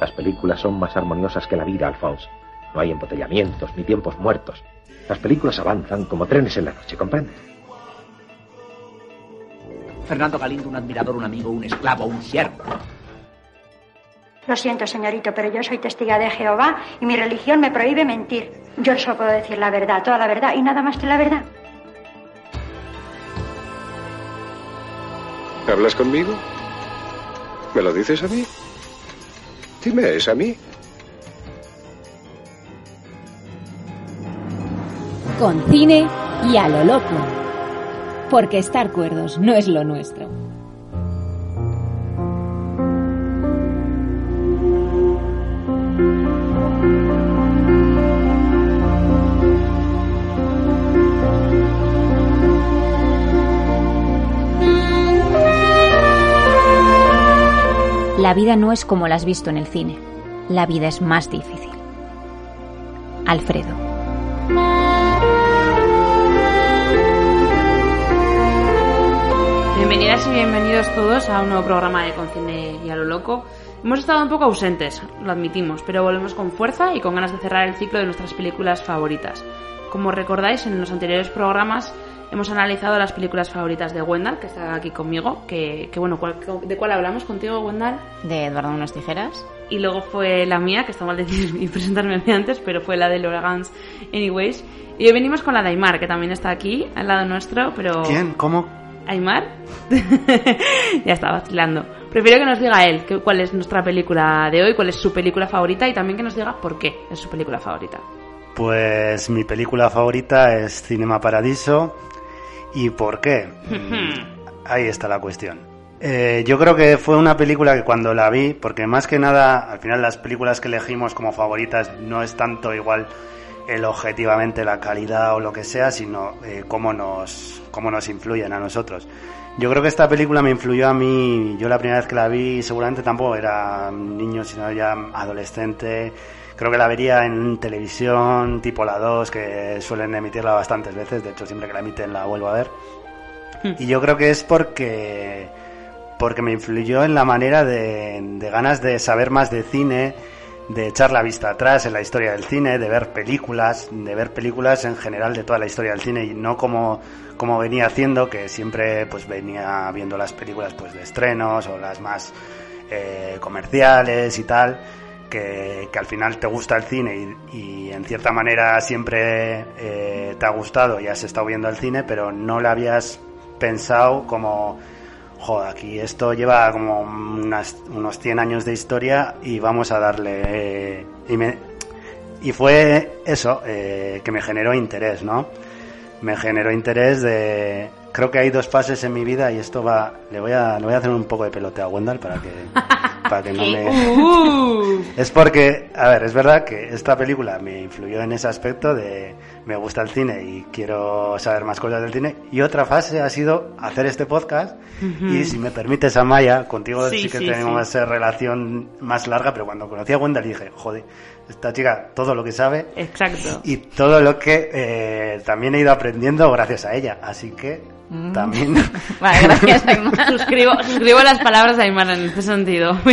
Las películas son más armoniosas que la vida, Alphonse. No hay embotellamientos ni tiempos muertos. Las películas avanzan como trenes en la noche, ¿comprendes? Fernando Galindo, un admirador, un amigo, un esclavo, un siervo. Lo siento, señorito, pero yo soy testiga de Jehová y mi religión me prohíbe mentir. Yo solo puedo decir la verdad, toda la verdad y nada más que la verdad. ¿Hablas conmigo? ¿Me lo dices a mí? Dime, ¿es a mí? Con cine y a lo loco. Porque estar cuerdos no es lo nuestro. La vida no es como la has visto en el cine. La vida es más difícil. Alfredo. Bienvenidas y bienvenidos todos a un nuevo programa de Concine y a lo loco. Hemos estado un poco ausentes, lo admitimos, pero volvemos con fuerza y con ganas de cerrar el ciclo de nuestras películas favoritas. Como recordáis, en los anteriores programas hemos analizado las películas favoritas de Wendell, que está aquí conmigo, que, que bueno, ¿cuál- ¿de cuál hablamos contigo, Wendell? de Eduardo Unas Tijeras. Y luego fue la mía, que está mal decir y presentarme a mí antes, pero fue la de Laura Gans Anyways. Y hoy venimos con la de Aymar, que también está aquí, al lado nuestro, pero... ¿Quién? ¿Cómo? ¿Aymar? ya está vacilando. Prefiero que nos diga él que- cuál es nuestra película de hoy, cuál es su película favorita y también que nos diga por qué es su película favorita. Pues mi película favorita es Cinema Paradiso. ¿Y por qué? Ahí está la cuestión. Eh, yo creo que fue una película que cuando la vi, porque más que nada, al final las películas que elegimos como favoritas no es tanto igual el objetivamente la calidad o lo que sea, sino eh, cómo nos cómo nos influyen a nosotros. Yo creo que esta película me influyó a mí, yo la primera vez que la vi seguramente tampoco era niño, sino ya adolescente. Creo que la vería en televisión, tipo la 2, que suelen emitirla bastantes veces, de hecho siempre que la emiten la vuelvo a ver. Y yo creo que es porque porque me influyó en la manera de, de ganas de saber más de cine, de echar la vista atrás en la historia del cine, de ver películas, de ver películas en general de toda la historia del cine y no como, como venía haciendo, que siempre pues venía viendo las películas pues de estrenos o las más eh, comerciales y tal, que, que al final te gusta el cine y, y en cierta manera siempre eh, te ha gustado y has estado viendo el cine, pero no le habías pensado como joder, aquí esto lleva como unas- unos 100 años de historia y vamos a darle... eh, y, me- y fue eso eh, que me generó interés, ¿no? Me generó interés de... Creo que hay dos fases en mi vida y esto va... Le voy a, le voy a hacer un poco de peloteo a Wendell para que, para que no me... Uh, Es porque, a ver, es verdad que esta película me influyó en ese aspecto de me gusta el cine y quiero saber más cosas del cine. Y otra fase ha sido hacer este podcast. Y si me permites, Amaya, contigo sí, Sí, que sí, tenemos sí. relación más larga, pero cuando conocí a Wendell dije, joder, esta chica todo lo que sabe exacto. y todo lo que eh, también he ido aprendiendo gracias a ella. Así que también... Vale, gracias, Aymar. Suscribo, suscribo las palabras de Aymar en este sentido.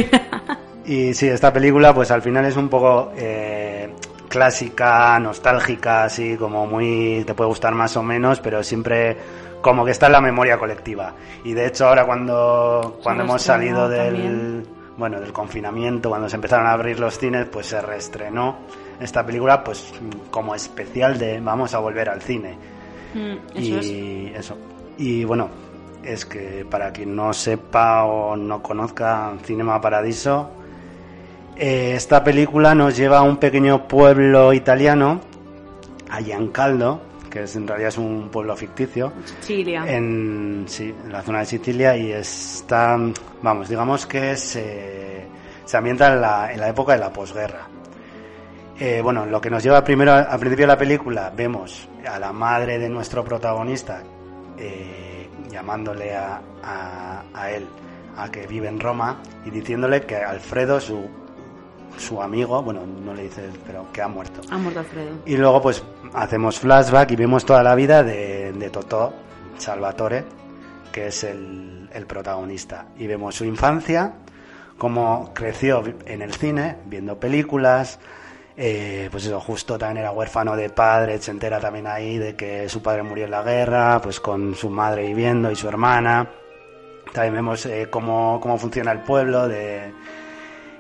Y sí, esta película pues al final es un poco eh, clásica, nostálgica, así como muy... te puede gustar más o menos, pero siempre como que está en la memoria colectiva. Y de hecho ahora cuando, cuando hemos salido del... Bueno, del confinamiento, cuando se empezaron a abrir los cines, pues se reestrenó esta película pues como especial de vamos a volver al cine Mm, eso es. y eso. Y bueno, es que para quien no sepa o no conozca Cinema Paradiso, eh, esta película nos lleva a un pequeño pueblo italiano, a Giancaldo, que es, en realidad es un pueblo ficticio. Sicilia. En, sí, en la zona de Sicilia y está, vamos, digamos que se, se ambienta en la, en la época de la posguerra. Eh, bueno, lo que nos lleva primero al principio de la película, vemos a la madre de nuestro protagonista eh, llamándole a, a, a él a que vive en Roma y diciéndole que Alfredo, su, su amigo, bueno, no le dice, pero que ha muerto. Ha muerto Alfredo. Y luego pues hacemos flashback y vemos toda la vida de, de Totó, Salvatore, que es el, el protagonista. Y vemos su infancia, cómo creció en el cine, viendo películas, eh, pues eso, justo también era huérfano de padre, se entera también ahí de que su padre murió en la guerra, pues con su madre viviendo y su hermana. También vemos eh, cómo, cómo funciona el pueblo, de,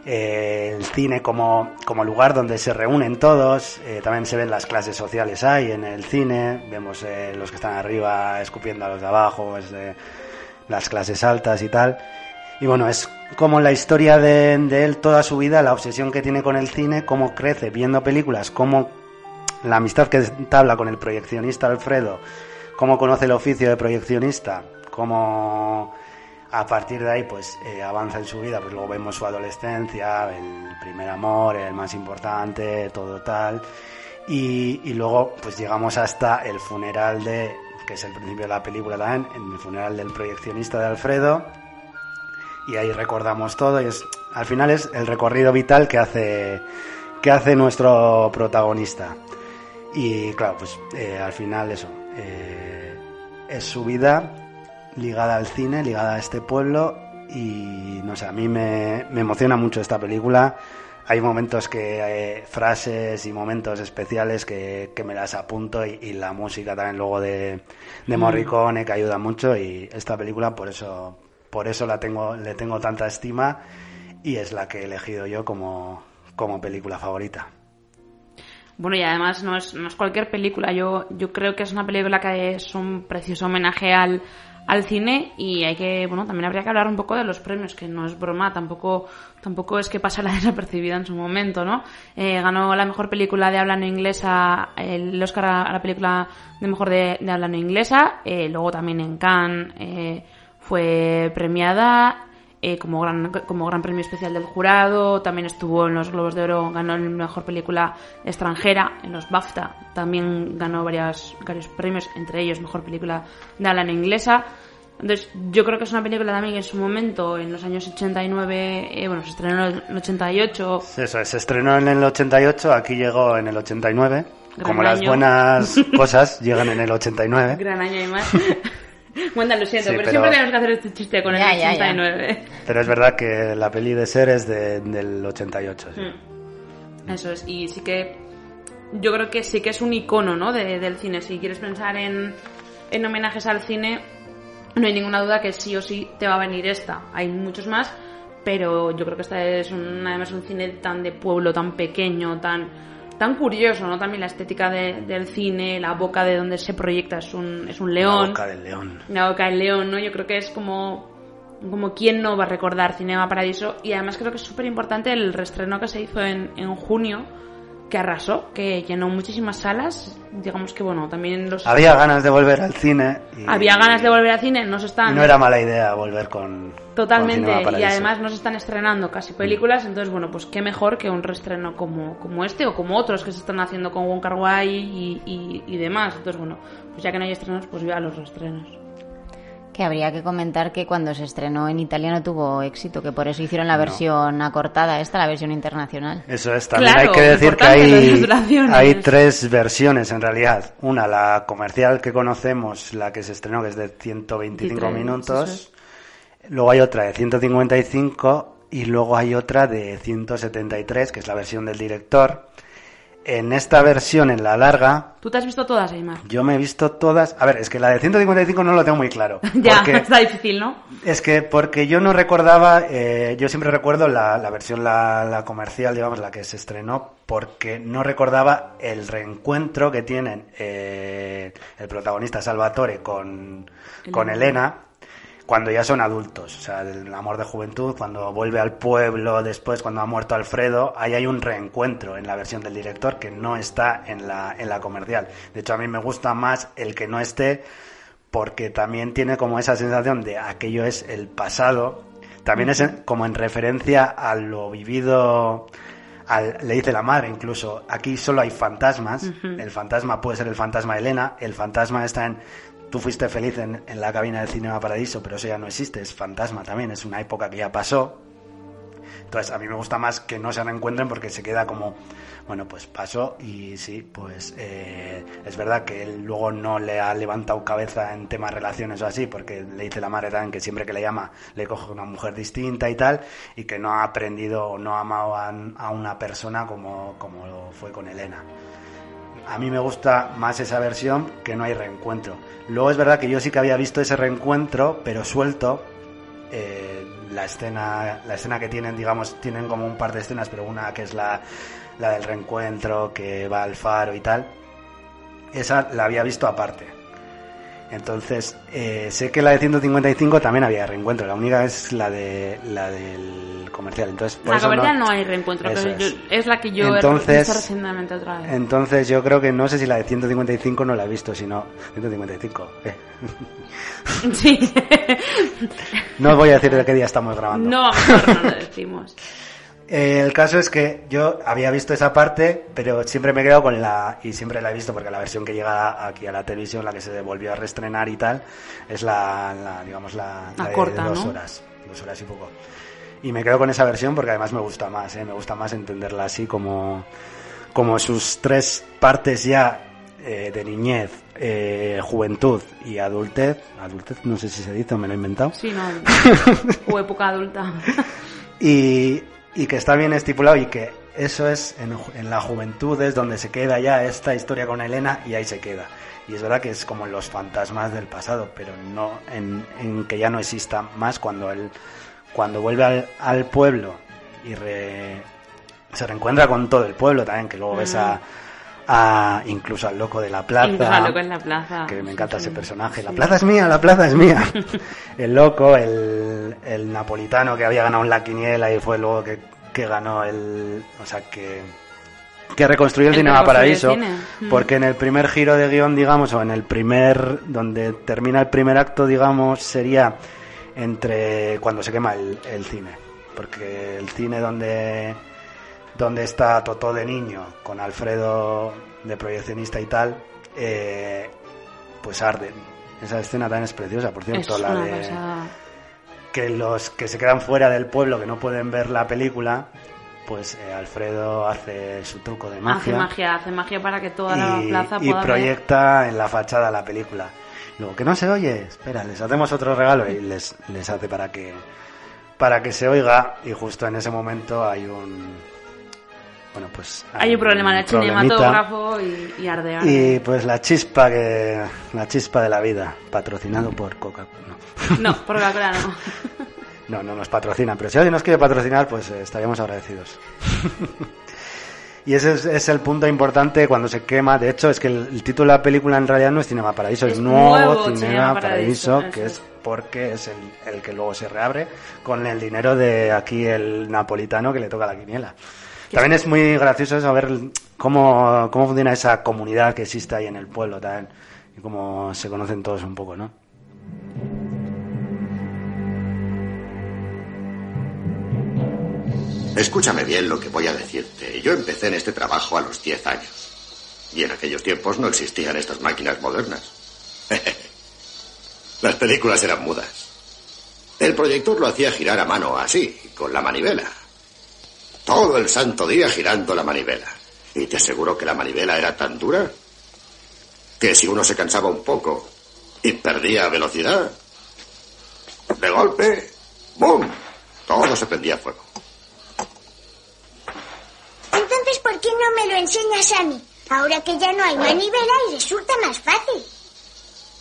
eh, el cine como, como lugar donde se reúnen todos. Eh, también se ven las clases sociales ahí en el cine. Vemos eh, los que están arriba escupiendo a los de abajo, pues, eh, las clases altas y tal. Y bueno, es como la historia de, de él toda su vida, la obsesión que tiene con el cine, cómo crece viendo películas, cómo la amistad que entabla con el proyeccionista Alfredo, cómo conoce el oficio de proyeccionista, cómo a partir de ahí pues eh, avanza en su vida, pues luego vemos su adolescencia, el primer amor, el más importante, todo tal. Y, y luego pues llegamos hasta el funeral de, que es el principio de la película también, en el funeral del proyeccionista de Alfredo. Y ahí recordamos todo y es, al final es el recorrido vital que hace, que hace nuestro protagonista. Y claro, pues eh, al final eso, eh, es su vida ligada al cine, ligada a este pueblo y no sé, a mí me, me emociona mucho esta película. Hay momentos que, eh, frases y momentos especiales que, que me las apunto y, y la música también luego de, de Mm. Morricone que ayuda mucho y esta película por eso, por eso la tengo, le tengo tanta estima y es la que he elegido yo como, como película favorita. Bueno, y además no es, no es cualquier película. Yo, yo creo que es una película que es un precioso homenaje al, al cine y hay que, bueno, también habría que hablar un poco de los premios, que no es broma, tampoco, tampoco es que pasara desapercibida en su momento, ¿no? Eh, ganó la mejor película de habla no inglesa, el Oscar a la película de mejor de, de habla no inglesa, eh, luego también en Cannes eh, fue premiada, eh, como, gran, como gran premio especial del jurado, también estuvo en los Globos de Oro, ganó el mejor película extranjera, en los BAFTA también ganó varios, varios premios, entre ellos mejor película de habla inglesa. Entonces, yo creo que es una película también que en su momento, en los años 89, eh, bueno, se estrenó en el 88, Eso, es, se estrenó en el 88, aquí llegó en el 89. Gran Como las buenas cosas llegan en el 89. gran año y más. Wanda, lo siento, Sí, pero, pero- siempre tenemos que hacer este chiste con Ya, el ya, ya. 89. Pero es verdad que la peli de Ser es de- del 88. sí. Mm. Eso es, y sí que yo creo que sí que es un icono ¿no? de- del cine. Si quieres pensar en, en homenajes al cine, no hay ninguna duda que sí o sí te va a venir esta. Hay muchos más, pero yo creo que esta es un, además un cine tan de pueblo, tan pequeño, tan tan curioso, ¿no? También la estética de- del cine, la boca de donde se proyecta es un, es un león. La boca del león. La boca del león, ¿no? Yo creo que es como, como quién no va a recordar Cinema Paradiso. Y además creo que es súper importante el reestreno que se hizo en, en junio, que arrasó, que llenó muchísimas salas. Digamos que, bueno, también los... Había ganas de volver al cine. Y, Había ganas de volver al cine, no se y están... no era mala idea volver con. Totalmente, con y además no se están estrenando casi películas, entonces bueno, pues qué mejor que un reestreno como, como este o como otros que se están haciendo con Wong Kar Wai y, y, y demás. Entonces bueno, pues ya que no hay estrenos, pues vea los reestrenos. Que habría que comentar que cuando se estrenó en Italia no tuvo éxito, que por eso hicieron la versión acortada, esta, la versión internacional. Eso es, también Claro, hay que decir que hay, hay tres versiones en realidad. Una, la comercial que conocemos, la que se estrenó, que es de 125 23, minutos. Luego hay otra de 155 y luego hay otra de 173, que es la versión del director. En esta versión, en la larga, ¿Tú te has visto todas, Aymar? yo me he visto todas. A ver, es que la de 155 no lo tengo muy claro. ya, está difícil, ¿no? es que porque yo no recordaba, eh, yo siempre recuerdo la, la versión, la, la comercial, digamos, la que se estrenó, porque no recordaba el reencuentro que tienen eh, el protagonista Salvatore con, con Elena, cuando ya son adultos, o sea, el amor de juventud, cuando vuelve al pueblo, después cuando ha muerto Alfredo, ahí hay un reencuentro en la versión del director que no está en la, en la comercial. De hecho, a mí me gusta más el que no esté porque también tiene como esa sensación de aquello es el pasado, también es como en referencia a lo vivido, al, le dice la madre incluso, aquí solo hay fantasmas, el fantasma puede ser el fantasma de Elena, el fantasma está en tú fuiste feliz en, en, la cabina del Cinema Paradiso, pero eso ya no existe, es fantasma también, es una época que ya pasó. Entonces, a mí me gusta más que no se reencuentren porque se queda como, bueno, pues pasó y sí, pues eh, es verdad que él luego no le ha levantado cabeza en temas relaciones o así, porque le dice la madre también que siempre que le llama le coge una mujer distinta y tal, y que no ha aprendido o no ha amado a, a una persona como, como fue con Elena. A mí me gusta más esa versión que no hay reencuentro. Luego es verdad que yo sí que había visto ese reencuentro, pero suelto. Eh, la escena, la escena que tienen, digamos, tienen como un par de escenas, pero una que es la, la del reencuentro, que va al faro y tal. Esa la había visto aparte. Entonces, eh, sé que la de 155 también había reencuentro. La única es la de la del comercial. Entonces, por la eso comercial no, no, hay reencuentro, pero yo- es. es. la que yo Entonces- he visto recientemente otra vez. Entonces yo creo que no sé si la de 155 no la he visto, sino 155. eh. Sí. No os voy a decir de qué día estamos grabando. no, mejor no lo decimos. Eh, el caso es que yo había visto esa parte, pero siempre me he quedado con la y siempre la he visto porque la versión que llega aquí a la televisión, la que se volvió a reestrenar y tal, es la, la, digamos la, La de- corta, de dos ¿no? horas, dos horas y poco. Y me quedo con esa versión porque además me gusta más, ¿eh? me gusta más entenderla así como como sus tres partes ya eh, de niñez, eh, juventud y adultez. Adultez, no sé si se dice o me lo he inventado. Sí, no. o época adulta. y, y que está bien estipulado y que eso es en, en la juventud es donde se queda ya esta historia con Elena y ahí se queda. Y es verdad que es como los fantasmas del pasado, pero no en, en que ya no exista más cuando él cuando vuelve al, al pueblo y re- se reencuentra con todo el pueblo también, que luego ves a, a- incluso al loco de la plaza. Incluso al loco en la plaza. Que me encanta ese personaje. La Sí. plaza es mía, la plaza es mía. el loco, el, el napolitano que había ganado en la quiniela y fue luego que, que ganó el. O sea, que. Que reconstruyó el, El Cinema Paraíso. cine. Mm. Porque en el primer giro de guion, digamos, o en el primer. Donde termina el primer acto, digamos, sería entre. Cuando se quema el, el cine. Porque el cine donde donde está Totó de niño con Alfredo de proyeccionista y tal, eh, pues arde. Esa escena también es preciosa, por cierto, Es la de cosa... que los que se quedan fuera del pueblo, que no pueden ver la película, pues eh, Alfredo hace su truco de Hace magia, magia, hace magia para que toda la y, plaza y pueda ver. proyecta en la fachada la película. Luego, que no se oye, espera, les hacemos otro regalo y les, les hace para que para que se oiga y justo en ese momento hay un bueno pues Hay un problema en el cinematógrafo y, y y pues la chispa que la chispa de la vida patrocinado por Coca no. No, por Coca-Cola no. no no nos patrocina pero si alguien nos quiere patrocinar pues eh, estaríamos agradecidos. Y ese es, es el punto importante cuando se quema. De hecho es que el, el título de la película en realidad no es Cinema Paraíso es, Es nuevo, Nuevo Cinema, Cinema Paraíso, Paraíso, que es. porque es el, el que luego se reabre con el dinero de aquí el napolitano que le toca la quiniela también es muy gracioso saber cómo, cómo funciona esa comunidad que existe ahí en el pueblo también y cómo se conocen todos un poco, ¿no? Escúchame bien lo que voy a decirte. Yo empecé en este trabajo a los 10 años. Y en aquellos tiempos no existían estas máquinas modernas. Las películas eran mudas. El proyector lo hacía girar a mano así, con la manivela. Todo el santo día girando la manivela. Y te aseguro que la manivela era tan dura que si uno se cansaba un poco y perdía velocidad, de golpe, ¡boom! Todo se prendía a fuego. Entonces, ¿por qué no me lo enseñas a mí? Ahora que ya no hay manivela y resulta más fácil.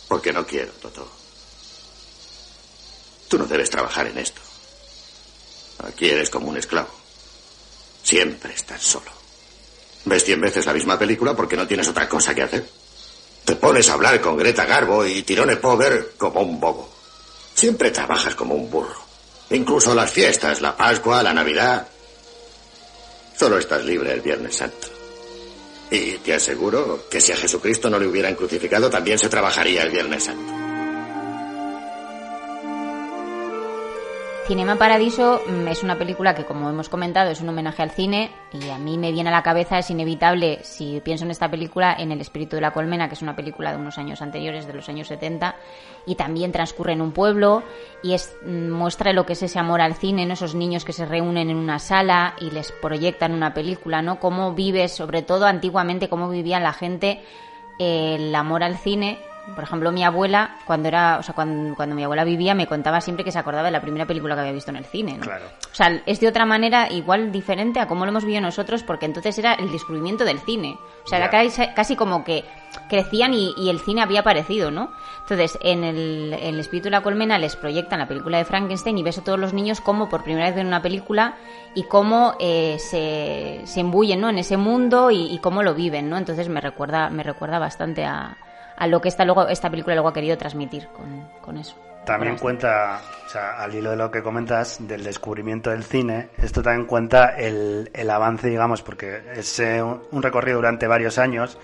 Porque no quiero, Toto. Tú no debes trabajar en esto. Aquí eres como un esclavo. Siempre estás solo. Ves cien veces la misma película porque no tienes otra cosa que hacer. Te pones a hablar con Greta Garbo y Tirone Power como un bobo. Siempre trabajas como un burro. Incluso las fiestas, la Pascua, la Navidad. Solo estás libre el Viernes Santo. Y te aseguro que si a Jesucristo no le hubieran crucificado, también se trabajaría el Viernes Santo. Cinema Paradiso mm, es una película que, como hemos comentado, es un homenaje al cine y a mí me viene a la cabeza, es inevitable, si pienso en esta película, en El espíritu de la colmena, que es una película de unos años anteriores, de los años 70, y también transcurre en un pueblo y es, mm, muestra lo que es ese amor al cine, ¿no? esos niños que se reúnen en una sala y les proyectan una película, ¿no? Cómo vive, sobre todo antiguamente, cómo vivía la gente eh, el amor al cine por ejemplo, mi abuela, cuando era, o sea, cuando, cuando, mi abuela vivía, me contaba siempre que se acordaba de la primera película que había visto en el cine, ¿no? Claro. O sea, es de otra manera igual diferente a cómo lo hemos vivido nosotros, porque entonces era el descubrimiento del cine. O sea, era casi, casi como que crecían y, y, el cine había aparecido, ¿no? Entonces, en el, en el espíritu de la colmena les proyectan la película de Frankenstein y ves a todos los niños cómo por primera vez ven una película y cómo eh, se, se embullen, ¿no? En ese mundo y, y cómo lo viven, ¿no? Entonces me recuerda, me recuerda bastante a, a lo que esta, luego, esta película luego ha querido transmitir con, con eso. También cuenta, o sea, al hilo de lo que comentas del descubrimiento del cine, esto también cuenta el, el avance, digamos, porque es eh, un recorrido durante varios años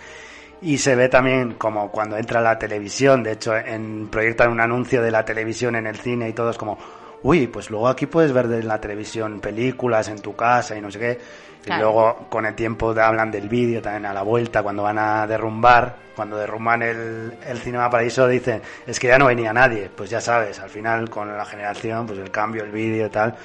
y se ve también como cuando entra la televisión, de hecho, en proyectan un anuncio de la televisión en el cine y todo es como, uy, pues luego aquí puedes ver en la televisión películas en tu casa y no sé qué. Claro. Y luego con el tiempo hablan del vídeo también a la vuelta, cuando van a derrumbar, cuando derrumban el, el Cinema Paraíso dicen, es que ya no venía nadie, pues ya sabes, al final con la generación, pues el cambio, el vídeo y tal,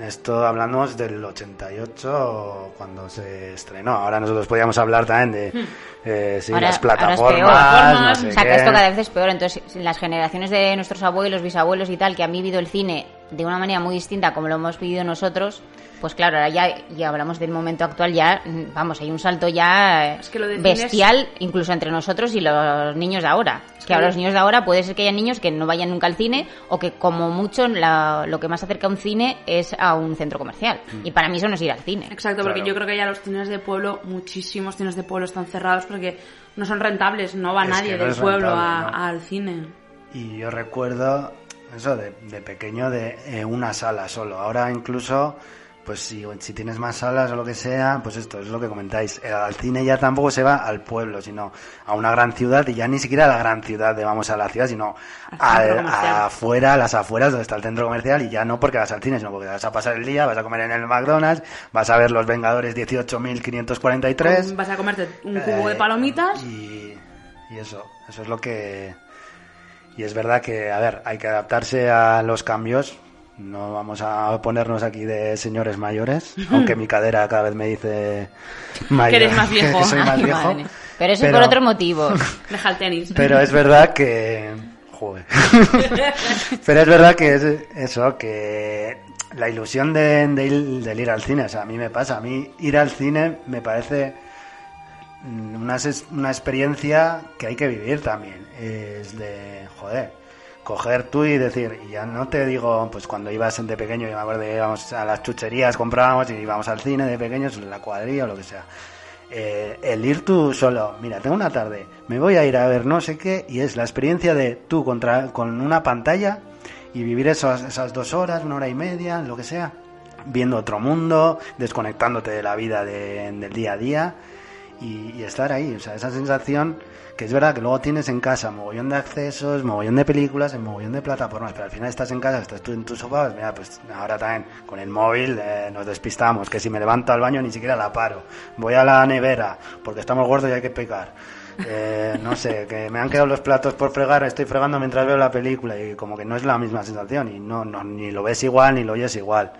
esto hablamos del 88 cuando se estrenó. Ahora nosotros podíamos hablar también de eh, sí, ahora, las plataformas. No sé o sea, que esto cada vez es peor. Entonces, las generaciones de nuestros abuelos, bisabuelos y tal, que han vivido el cine de una manera muy distinta como lo hemos vivido nosotros, pues claro, ahora ya, ya hablamos del momento actual, ya, vamos, hay un salto ya Es que lo defines- bestial, incluso entre nosotros y los niños de ahora. Es que que ahora lo- los niños de ahora puede ser que haya niños que no vayan nunca al cine o que como mucho la- lo que más acerca a un cine es a un centro comercial. Y para mí eso no es ir al cine. Exacto, porque yo creo que ya los cines de pueblo, muchísimos cines de pueblo están cerrados porque no son rentables, no va Es nadie no del pueblo rentable, a- ¿no? al cine. Y yo recuerdo eso de, de pequeño de eh, una sala solo. Ahora incluso, pues si, si tienes más salas o lo que sea, pues esto es lo que comentáis. Eh, Al cine ya tampoco se va al pueblo, sino a una gran ciudad y ya ni siquiera a la gran ciudad de vamos a la ciudad, sino Al afuera, a las afueras donde está el centro comercial y ya no porque vas al cine, sino porque vas a pasar el día, vas a comer en el McDonald's, vas a ver Los Vengadores 18.543. Vas a comerte un cubo de Eh, palomitas. Y, y eso, eso es lo que... Y es verdad que, a ver, hay que adaptarse a los cambios. No vamos a ponernos aquí de señores mayores, aunque mi cadera cada vez me dice mayor, Que eres más viejo. que soy más Ay, viejo. madre. Pero eso es por otro motivo. Deja el tenis. Pero es verdad que... Joder. Pero es verdad que es eso, que la ilusión de, de ir, del ir al cine, o sea, a mí me pasa, a mí ir al cine me parece una, una experiencia que hay que vivir también. Es de, joder, coger tú y decir, y ya no te digo, pues cuando ibas de pequeño, yo me acuerdo que íbamos a las chucherías, comprábamos y íbamos al cine de pequeños, la cuadrilla o lo que sea. Eh, el ir tú solo, mira, tengo una tarde, me voy a ir a ver no sé qué, y es la experiencia de tú contra, con una pantalla y vivir esas, esas dos horas, una hora y media, lo que sea, viendo otro mundo, desconectándote de la vida de- del día a día y estar ahí, o sea, esa sensación que es verdad que luego tienes en casa mogollón de accesos, mogollón de películas, en mogollón de plataformas, pero al final estás en casa, estás tú en tu sofá, pues mira, pues ahora también con el móvil eh, nos despistamos, que si me levanto al baño ni siquiera la paro, voy a la nevera porque estamos gordos y hay que pecar. Eh, no sé, que me han quedado los platos por fregar, estoy fregando mientras veo la película y como que no es la misma sensación y no, no ni lo ves igual ni lo oyes igual.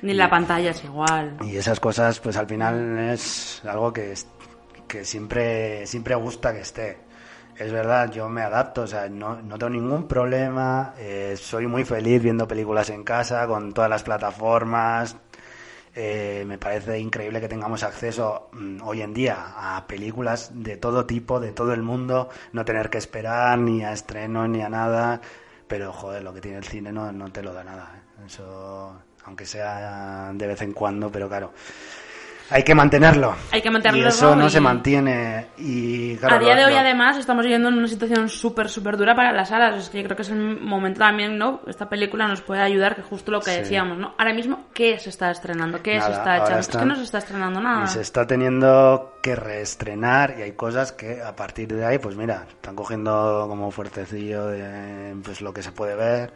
Ni la pantalla es igual. Y esas cosas, pues al final es algo que, que siempre, siempre gusta que esté. Es verdad, yo me adapto, o sea, no, no tengo ningún problema, eh, soy muy feliz viendo películas en casa, con todas las plataformas. Eh, me parece increíble que tengamos acceso mm, hoy en día a películas de todo tipo, de todo el mundo, no tener que esperar ni a estreno ni a nada. Pero, joder, lo que tiene el cine no, no te lo da nada. ¿eh? Eso, aunque sea de vez en cuando, pero claro. Hay que mantenerlo. Hay que mantenerlo. Y eso no y- se mantiene. Y claro, a día de hoy, lo- además, estamos viviendo en una situación súper, súper dura para las salas. Es que yo creo que es el momento también, ¿no? Esta película nos puede ayudar, que justo lo que Sí. decíamos, ¿no? Ahora mismo, ¿qué se está estrenando? ¿Qué se Nada, está ahora echando? Es están- que no se está estrenando nada. Y se está teniendo que reestrenar y hay cosas que a partir de ahí, pues mira, están cogiendo como fuertecillo de pues lo que se puede ver.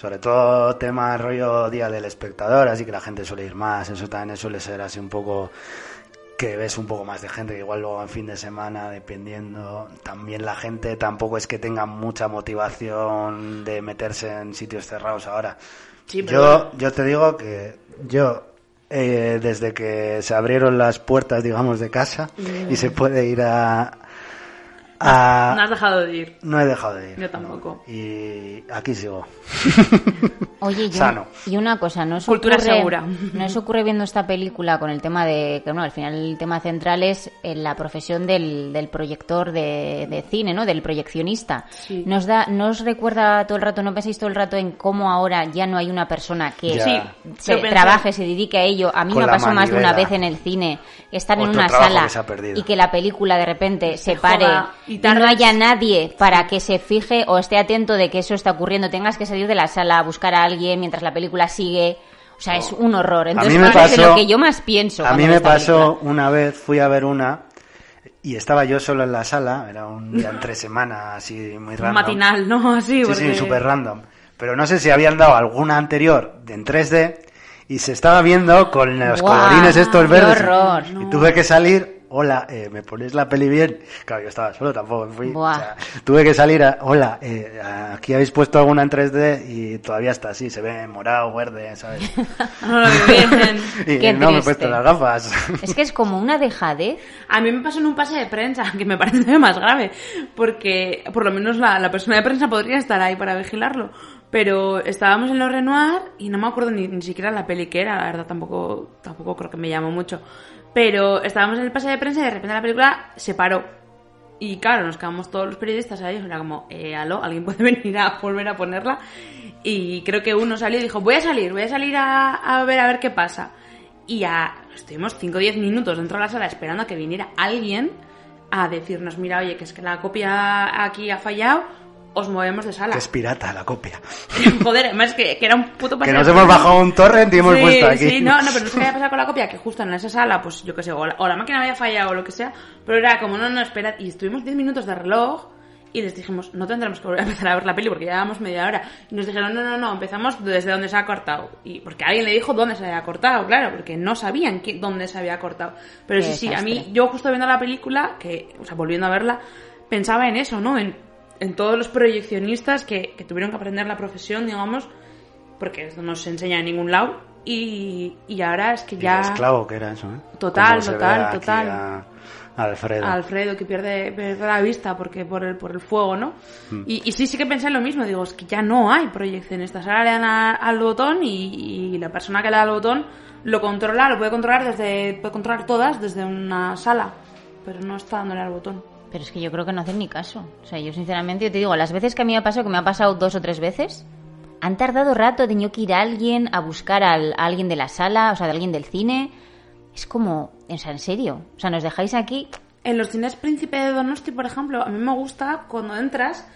Sobre todo tema rollo Día del Espectador, así que la gente suele ir más. Eso también suele ser así un poco que ves un poco más de gente, que igual luego en fin de semana, dependiendo. También la gente tampoco es que tenga mucha motivación de meterse en sitios cerrados ahora. Sí, pero yo, yo te digo que yo, eh, desde que se abrieron las puertas, digamos, de casa y se puede ir a... a- No has dejado de ir. no he dejado de ir. Yo tampoco. Y aquí sigo. Oye, y, Sano. y una cosa, ¿no os Cultura ocurre, segura. ¿no os ocurre viendo esta película con el tema de que, no, al final el tema central es eh, la profesión del, del proyector de, de cine, ¿no? Del proyeccionista. Sí. Nos da, ¿no os recuerda todo el rato, no pensáis todo el rato en cómo ahora ya no hay una persona que. Sí, se yo trabaje, se dedique a ello? A mí Con me pasó más de una vez en el cine, estar en una sala y que la película de repente se Se pare joda y y no haya nadie para que se fije o esté atento de que eso está ocurriendo, tengas que salir de la sala a buscar a alguien mientras la película sigue. O sea, es un horror. Entonces, mí me de pasó- lo que yo más pienso. A mí me pasó película. una vez, fui a ver una y estaba yo solo en la sala, era un día entre semana, así muy random. Matinal, ¿no? Así, Sí, porque... sí, súper random. Pero no sé si habían dado alguna anterior en 3D y se estaba viendo con los Guau, colorines estos verdes. horror. Y tuve que salir, hola, eh, ¿me ponéis la peli bien? Claro, yo estaba solo, tampoco me fui. Buah. O sea, tuve que salir a, hola, eh, aquí habéis puesto alguna en 3D y todavía está así, se ve morado, verde, ¿sabes? No lo veo bien. y Qué no me he puesto las gafas. Es que es como una dejadez. A mí me pasó en un pase de prensa, que me parece más grave, porque por lo menos la, la persona de prensa podría estar ahí para vigilarlo. Pero estábamos en los Renoir y no me acuerdo ni, ni siquiera la peli que era, la verdad tampoco, tampoco creo que me llamó mucho. Pero estábamos en el pase de prensa y de repente la película se paró. Y claro, nos quedamos todos los periodistas ahí, era como, eh, aló, alguien puede venir a volver a ponerla. Y creo que uno salió y dijo, voy a salir, voy a salir a, a ver a ver qué pasa. Y a, estuvimos 5 o 10 minutos dentro de la sala esperando a que viniera alguien a decirnos, mira, oye, que es que la copia aquí ha fallado, os movemos de sala. que es pirata la copia. Joder, además que, que era un puto Que paseo. nos hemos bajado un torrent y hemos sí, puesto aquí. Sí, no, no, pero no sé qué había pasado con la copia, que justo en esa sala, pues yo qué sé, o la, o la máquina había fallado o lo que sea, pero era como, no, no, espera, y estuvimos 10 minutos de reloj y les dijimos, no tendremos que volver a empezar a ver la peli porque ya llevamos media hora. Y nos dijeron, no, no, no, empezamos desde donde se ha cortado. Y porque alguien le dijo dónde se había cortado, claro, porque no sabían qué- dónde se había cortado. Pero Qué sí, sí, a mí, yo justo viendo la película, que, o sea, volviendo a verla, pensaba en eso, ¿no? En, en todos los proyeccionistas que, que tuvieron que aprender la profesión, digamos, porque esto no se enseña en ningún lado. Y, y ahora es que ya. el esclavo que era eso, ¿eh? Total, total, total. a- a Alfredo. a Alfredo que pierde, pierde la vista porque por el, por el fuego, ¿no? Mm. Y, y sí, sí que pensé en lo mismo. Digo, es que ya no hay proyeccionistas. Ahora le dan a- al botón y, y la persona que le da al botón lo controla, lo puede controlar desde, puede controlar todas desde una sala, pero no está dándole al botón. Pero es que yo creo que no hacen ni caso. O sea, yo sinceramente, yo te digo, las veces que a mí me ha pasado, que me ha pasado dos o tres veces, han tardado rato, he tenido que ir a alguien a buscar al- a alguien de la sala, o sea, de alguien del cine. Es como, o sea, en serio. O sea, nos dejáis aquí. En los cines Príncipe de Donosti, por ejemplo, a mí me gusta cuando entras,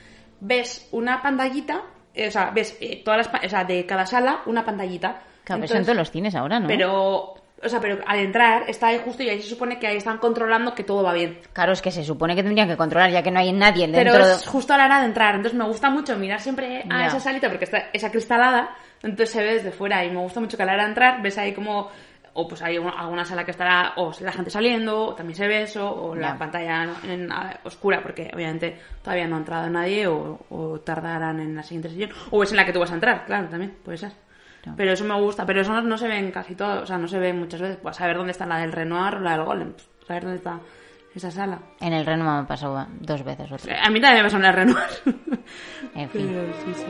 ves una pantallita, eh, o sea, ves eh, todas las, o sea, de cada sala una pantallita. Claro, pero eso en todos los cines ahora, ¿no? Pero, o sea, pero al entrar está ahí justo y ahí se supone que ahí están controlando que todo va bien. Claro, es que se supone que tendrían que controlar, ya que no hay nadie dentro Pero es justo a la hora de entrar. Entonces me gusta mucho mirar siempre a Ya. esa salita porque está esa cristalada. Entonces se ve desde fuera y me gusta mucho que a la hora de entrar ves ahí como... O pues hay una- alguna sala que estará o la gente saliendo, o también se ve eso, o la pantalla en- a- oscura porque obviamente todavía no ha entrado nadie o, o tardarán en la siguiente sesión. O es en la que tú vas a entrar, claro, también puede ser. Claro. Pero eso me gusta, pero eso no, no se ve en casi todo, o sea, no se ve muchas veces. Pues saber dónde está la del Renoir o la del Golem, pues, saber dónde está esa sala. En el Reno me pasado dos veces o tres. A mí también me pasa en la Renoir. En fin. Pero sí, sí.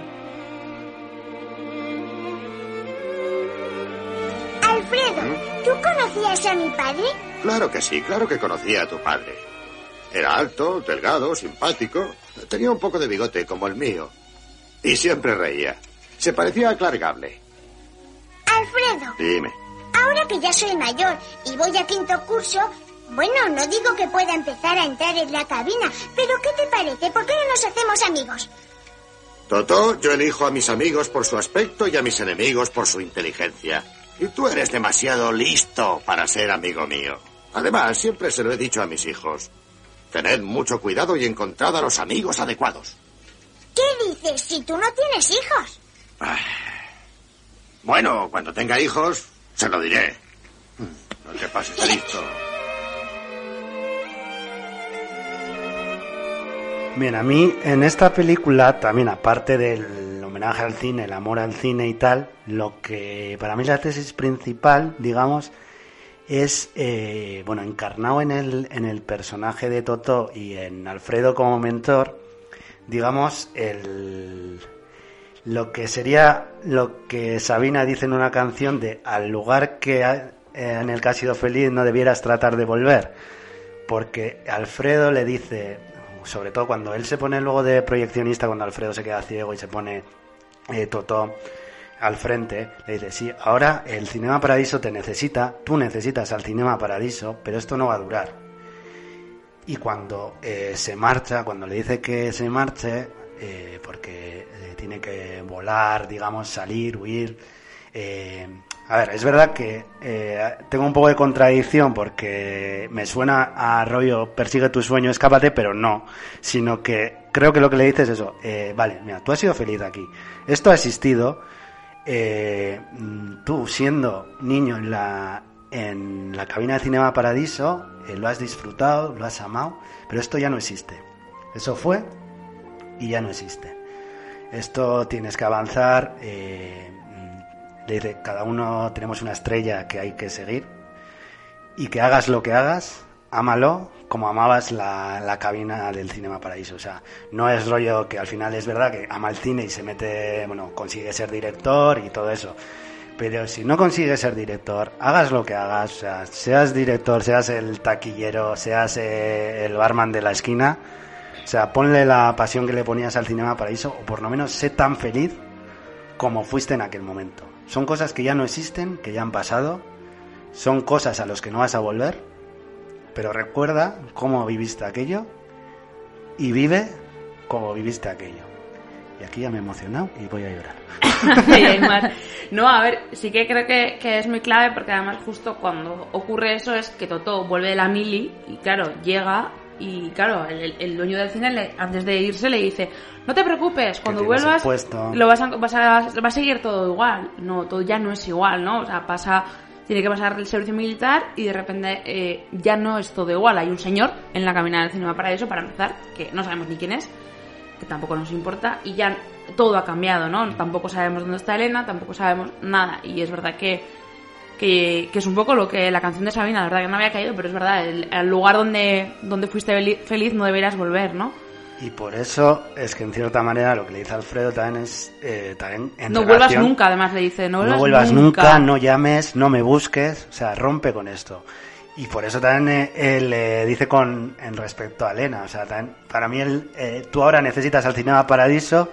Alfredo, ¿tú conocías a mi padre? Claro que sí, claro que conocía a tu padre. Era alto, delgado, simpático. Tenía un poco de bigote como el mío. Y siempre reía. Se parecía a Clark Gable. Alfredo, Dime. Ahora que ya soy mayor y voy a quinto curso, bueno, no digo que pueda empezar a entrar en la cabina, pero ¿qué te parece? ¿Por qué no nos hacemos amigos? Toto, yo elijo a mis amigos por su aspecto y a mis enemigos por su inteligencia. Y tú eres demasiado listo para ser amigo mío. Además, siempre se lo he dicho a mis hijos. Tened mucho cuidado y encontrad a los amigos adecuados. ¿Qué dices si tú no tienes hijos? Bueno, cuando tenga hijos, se lo diré. No te pases de listo. Bien, a mí en esta película también, aparte del homenaje al cine, el amor al cine y tal, lo que para mí la tesis principal, digamos, es, eh, bueno, encarnado en el, en el personaje de Toto y en Alfredo como mentor, digamos, el, lo que sería lo que Sabina dice en una canción de al lugar que ha- eh, en el que has sido feliz no debieras tratar de volver. Porque Alfredo le dice, sobre todo cuando él se pone luego de proyeccionista, cuando Alfredo se queda ciego y se pone eh, Toto al frente, le dice, sí, ahora el Cinema Paradiso te necesita, tú necesitas al Cinema Paradiso, pero esto no va a durar. Y cuando eh, se marcha, cuando le dice que se marche, eh, porque eh, tiene que volar, digamos, salir, huir. eh, a ver, es verdad que tengo un poco de contradicción porque me suena a rollo persigue tu sueño, escápate, pero no, sino que creo que lo que le dices es eso, eh, vale, mira, tú has sido feliz aquí, esto ha existido, mm, tú siendo niño en la, en la cabina de Cinema Paradiso, lo has disfrutado, lo has amado, pero esto ya no existe. Eso fue y ya no existe. Esto tienes que avanzar. eh, cada uno tenemos una estrella que hay que seguir y que hagas lo que hagas, ámalo como amabas la, la cabina del Cinema Paraíso. O sea, no es rollo que al final es verdad que ama el cine y se mete, bueno, consigue ser director y todo eso. Pero si no consigues ser director, hagas lo que hagas, o sea, seas director, seas el taquillero, seas eh, el barman de la esquina, o sea, ponle la pasión que le ponías al Cinema Paraíso, o por lo menos sé tan feliz como fuiste en aquel momento. Son cosas que ya no existen, que ya han pasado, son cosas a las que no vas a volver, pero recuerda cómo viviste aquello y vive como viviste aquello. Y aquí ya me he emocionado y voy a llorar. No, a ver, sí que creo que, que es muy clave porque además justo cuando ocurre eso es que Toto vuelve de la mili y claro, llega y claro, el, el dueño del cine le- antes de irse le dice, no te preocupes, cuando vuelvas puesto". lo vas a, vas a- va a seguir todo igual. No, todo ya no es igual, ¿no? O sea, pasa, tiene que pasar el servicio militar y de repente eh, ya no es todo igual. Hay un señor en la cabina del Cinema para eso, para empezar, que no sabemos ni quién es, que tampoco nos importa y ya todo ha cambiado, ¿no? Tampoco sabemos dónde está Elena, tampoco sabemos nada y es verdad que, que, que es un poco lo que la canción de Sabina, la verdad que no había caído, pero es verdad, el, el lugar donde, donde fuiste feli- feliz no deberías volver, ¿no? Y por eso es que en cierta manera lo que le dice Alfredo también es eh, también en no vuelvas relación- nunca, además le dice, no vuelvas, no vuelvas nunca. no llames, no me busques, o sea, rompe con esto. Y por eso también eh, él le dice con en respecto a Elena, o sea, también, para mí él, eh, tú ahora necesitas al Cinema Paradiso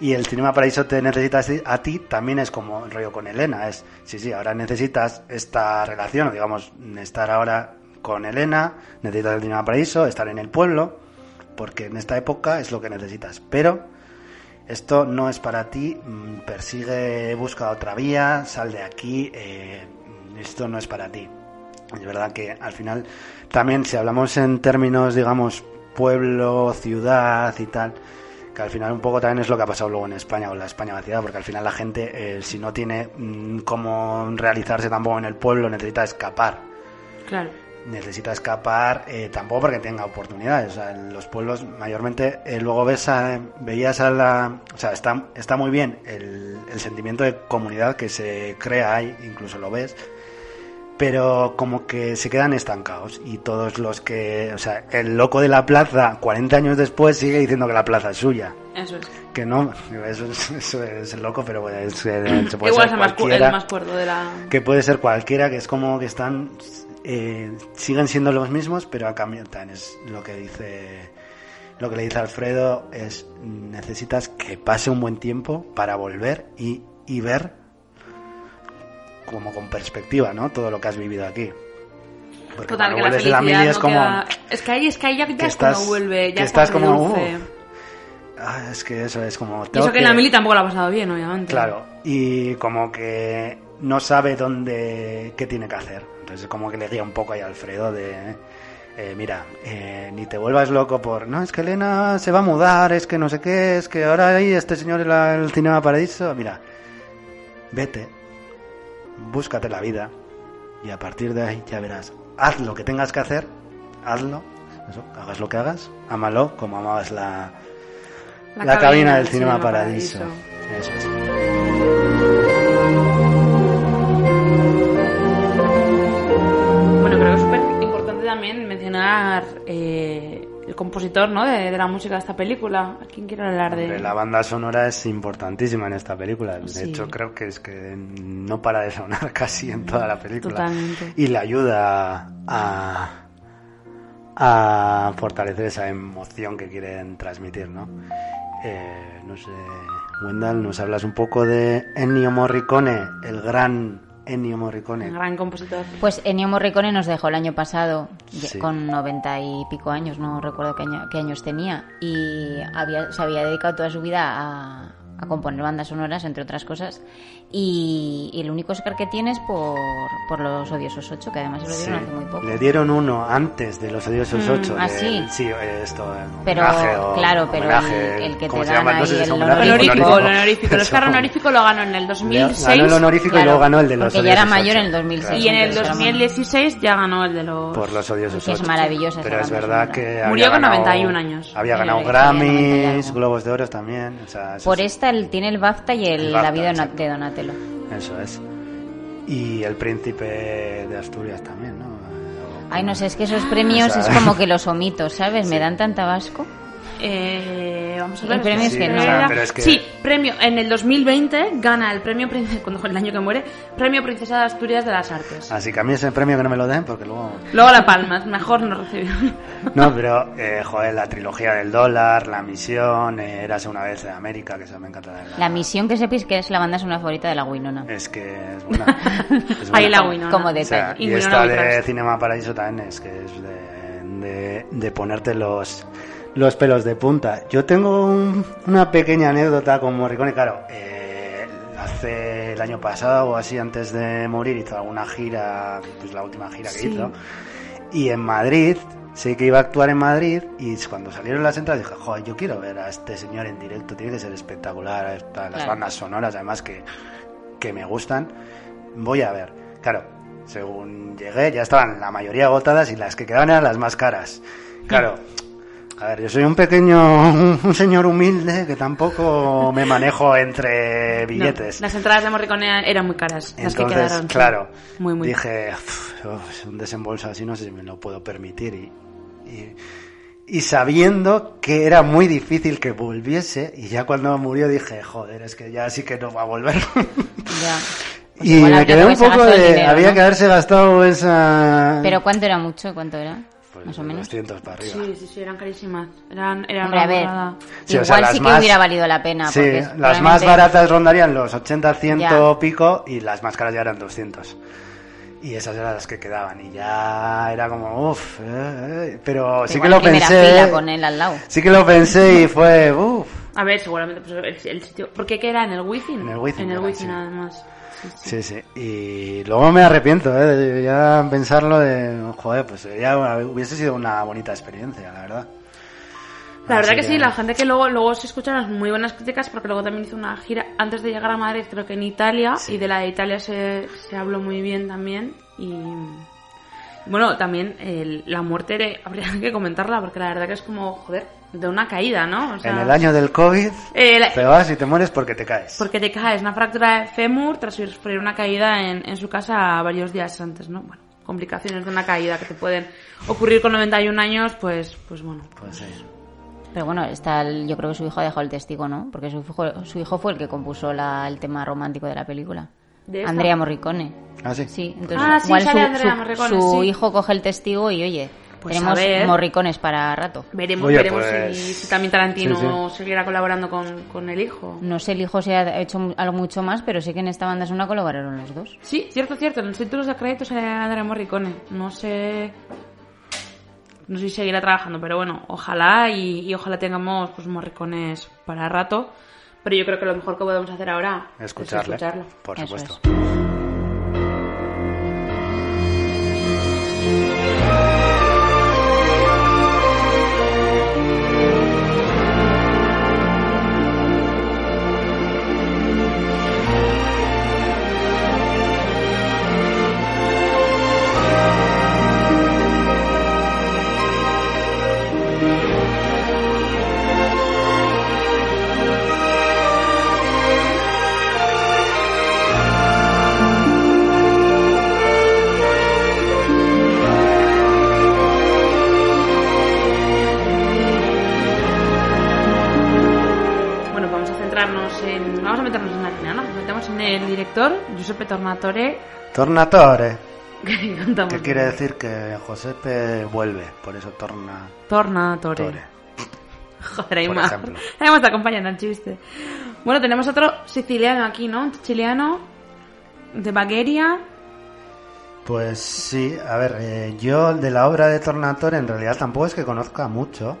y el Cinema Paradiso te necesita a ti, también es como el rollo con Elena, es, sí, sí, ahora necesitas esta relación, digamos, estar ahora con Elena, necesitas el Cinema Paradiso, estar en el pueblo, porque en esta época es lo que necesitas, pero esto no es para ti, mm, persigue, busca otra vía, sal de aquí, eh, esto no es para ti. Es verdad que al final también si hablamos en términos, digamos, pueblo, ciudad y tal, que al final un poco también es lo que ha pasado luego en España con la España vaciada, porque al final la gente, eh, si no tiene mm, cómo realizarse tampoco en el pueblo, necesita escapar Claro. necesita escapar eh, tampoco porque tenga oportunidades. O sea, en los pueblos mayormente eh, luego ves a, veías a la... O sea, está, está muy bien el, el sentimiento de comunidad que se crea ahí, incluso lo ves, pero como que se quedan estancados y todos los que... O sea, el loco de la plaza 40 años después sigue diciendo que la plaza es suya. Eso es. Que no, eso es, eso es el loco, pero bueno, es- eh, se puede Igual ser más, cu- el cualquiera más cuerdo de la... que puede ser cualquiera, que es como que están, eh, siguen siendo los mismos, pero a cambio también es lo que dice, lo que le dice Alfredo es necesitas que pase un buen tiempo para volver y, y ver como con perspectiva, ¿no? Todo lo que has vivido aquí. Porque Total, cuando que la vuelves de la mili no es como... queda- Es que ahí, es que ahí ya, ya que es estás- vuelve, ya que es estás como. Ah, es que eso es como... Y eso que en la mili tampoco la ha pasado bien, obviamente. Claro, y como que no sabe dónde, qué tiene que hacer. Entonces como que le guía un poco ahí a Alfredo de, eh, mira, eh, ni te vuelvas loco por, no, es que Elena se va a mudar, es que no sé qué, es que ahora hay este señor en el Cinema Paradiso. Mira, vete, búscate la vida y a partir de ahí ya verás, haz lo que tengas que hacer, hazlo, eso, hagas lo que hagas, ámalo como amabas la, la, cabina, del Cinema, Paradiso. Eso es. Bueno, creo que es súper importante también mencionar eh, compositor ¿no? de, de la música de esta película. ¿A quién quiere hablar de La banda sonora es importantísima en esta película. De Sí. hecho, creo que es que no para de sonar casi en toda la película. Totalmente. Y le ayuda a, a fortalecer esa emoción que quieren transmitir, ¿no? Eh, no sé, Wendell, nos hablas un poco de Ennio Morricone, el gran Ennio Morricone. gran compositor? Pues Ennio Morricone nos dejó el año pasado Sí. con noventa y pico años, no recuerdo qué, año- qué años tenía, y había, se había dedicado toda su vida a, a componer bandas sonoras, entre otras cosas, y, y el único Oscar que tiene es por, por Los Odiosos 8, que además se lo Sí, dieron hace muy poco. Le dieron uno antes de los odiosos Mm, 8. ¿ah, de- sí? Sí, eh, esto, eh, Pero, homenaje o- claro, pero homenaje, el- el que ¿cómo te se llama? dan No sé ahí si es el honorífico. Honorífico, el honorífico. El. Oscar honorífico lo ganó en el 2006. Ganó el honorífico y Claro, luego ganó el de los porque ya era odiosos mayor en el 2006. Y en el entonces, 2016 ya ganó el de los... por los odiosos Que es esa Pero es verdad que Murió con ganado- 91 años. Había Sí, ganado había ganado 90 y Grammys. Globos de Oro también. o sea, eso Por sí, esta el- tiene el BAFTA y el, El la vida de Don- Eso es. Y el príncipe de Asturias también, ¿no? Ay, no sé, es que esos premios O sea- es como que los omito, ¿sabes? Me dan tanta vasco. Eh, vamos a El ver. premio es Sí, que o no. sea, pero es que- Sí, premio. En el 2020 gana el premio, cuando el año que muere, premio Princesa de Asturias de las Artes. Así que a mí ese premio que no me lo den porque luego... Luego La Palma, mejor no recibió. No, pero, eh, joder, la trilogía del dólar, La Misión, eh, Érase una vez en América, que eso me encanta. La, La misión que sepáis que es la banda sonora favorita de la Winona. Es que es buena. Es Ahí la Winona. Como O sea, detalle. Y y esta de. Cinema Paraíso también es que es de, de, de ponerte los, los pelos de punta. Yo tengo un- una pequeña anécdota con Morricone, claro. eh, hace el año pasado o así, antes de morir, hizo alguna gira, pues la última gira que Sí. hizo. Y en Madrid, sé que iba a actuar en Madrid y cuando salieron las entradas dije, joder, yo quiero ver a este señor en directo, tiene que ser espectacular, las Claro. bandas sonoras además que, que me gustan, voy a ver. Claro, según llegué ya estaban la mayoría agotadas y las que quedaban eran las más caras. Claro, a ver, yo soy un pequeño, un señor humilde que tampoco me manejo entre billetes. No, las entradas de Morricone eran muy caras, las que Entonces, quedaron. sí. claro, Muy, muy. dije, "Uf, uf, un desembolso así no sé si me lo puedo permitir. Y, y, y sabiendo que era muy difícil que volviese, y ya cuando murió dije, joder, es que ya sí que no va a volver. Ya. Pues y me quedé que un poco de, dinero, había ¿no? que haberse gastado esa... Pero ¿cuánto era mucho? ¿Cuánto era? Más o menos. 200 para arriba. Sí, sí, sí, eran carísimas. Eran, eran Hombre, a ver. Sí, o Igual sea, las sí que más- hubiera valido la pena. Sí, porque las más baratas rondarían los 80, 100 Ya. pico y las más caras ya eran 200. Y esas eran las que quedaban y ya era como, uff, pero sí que lo pensé. fila con él al lado. Sí que lo pensé y fue, uff. A ver, seguramente pues, el, el sitio. ¿Por qué que era en el wifi? En el Wizzing En el wifi sí. nada más. Sí, sí. Y luego me arrepiento, ¿eh? de ya pensarlo de, joder, pues ya hubiese sido una bonita experiencia, la verdad. La verdad que sí, la gente que luego, luego se escuchan las muy buenas críticas porque luego también hizo una gira antes de llegar a Madrid, creo que en Italia, y de la de Italia se, se habló muy bien también. Y bueno, también el- la muerte de- habría que comentarla porque la verdad que es como, joder, de una caída, ¿no? O sea, En el año del COVID, Eh, la- te vas y te mueres porque te caes. Porque te caes, una fractura de fémur tras sufrir una caída en, en su casa varios días antes, ¿no? Bueno, complicaciones de una caída que te pueden ocurrir con 91 años, pues, pues bueno. Pues sí. Pero bueno, está el- yo creo que su hijo ha dejado el testigo, ¿no? Porque su hijo, su hijo fue el que compuso la- el tema romántico de la película. ¿De esa? Andrea Morricone. ¿Ah, sí? Sí, entonces Ah, sí, igual sale su, Andrea su- Morricone, su sí. hijo coge el testigo y oye, Pues Tenemos ver. morricones para rato. Veremos, Oye, veremos pues, si, si también Tarantino sí, seguirá colaborando con, con el hijo. No sé el hijo si ha hecho mu- algo mucho más, pero sí que en esta banda sonora colaboraron los dos. Sí, cierto, cierto. En los títulos de crédito sale Andrea Morricone. No sé. No sé si seguirá trabajando, pero bueno, ojalá y, y ojalá tengamos pues morricones para rato. Pero yo creo que lo mejor que podemos hacer ahora Escucharle, es escucharlo. por Eso supuesto. El director, Giuseppe Tornatore, Tornatore, que quiere decir que Josepe vuelve, por eso torna Tornatore. Tore. Joder, ahí más. Ahí me está acompañando el chiste. Bueno, tenemos otro siciliano aquí, ¿no? Un chiliano de Bagueria. Pues sí, a ver, eh, yo de la obra de Tornatore en realidad tampoco es que conozca mucho.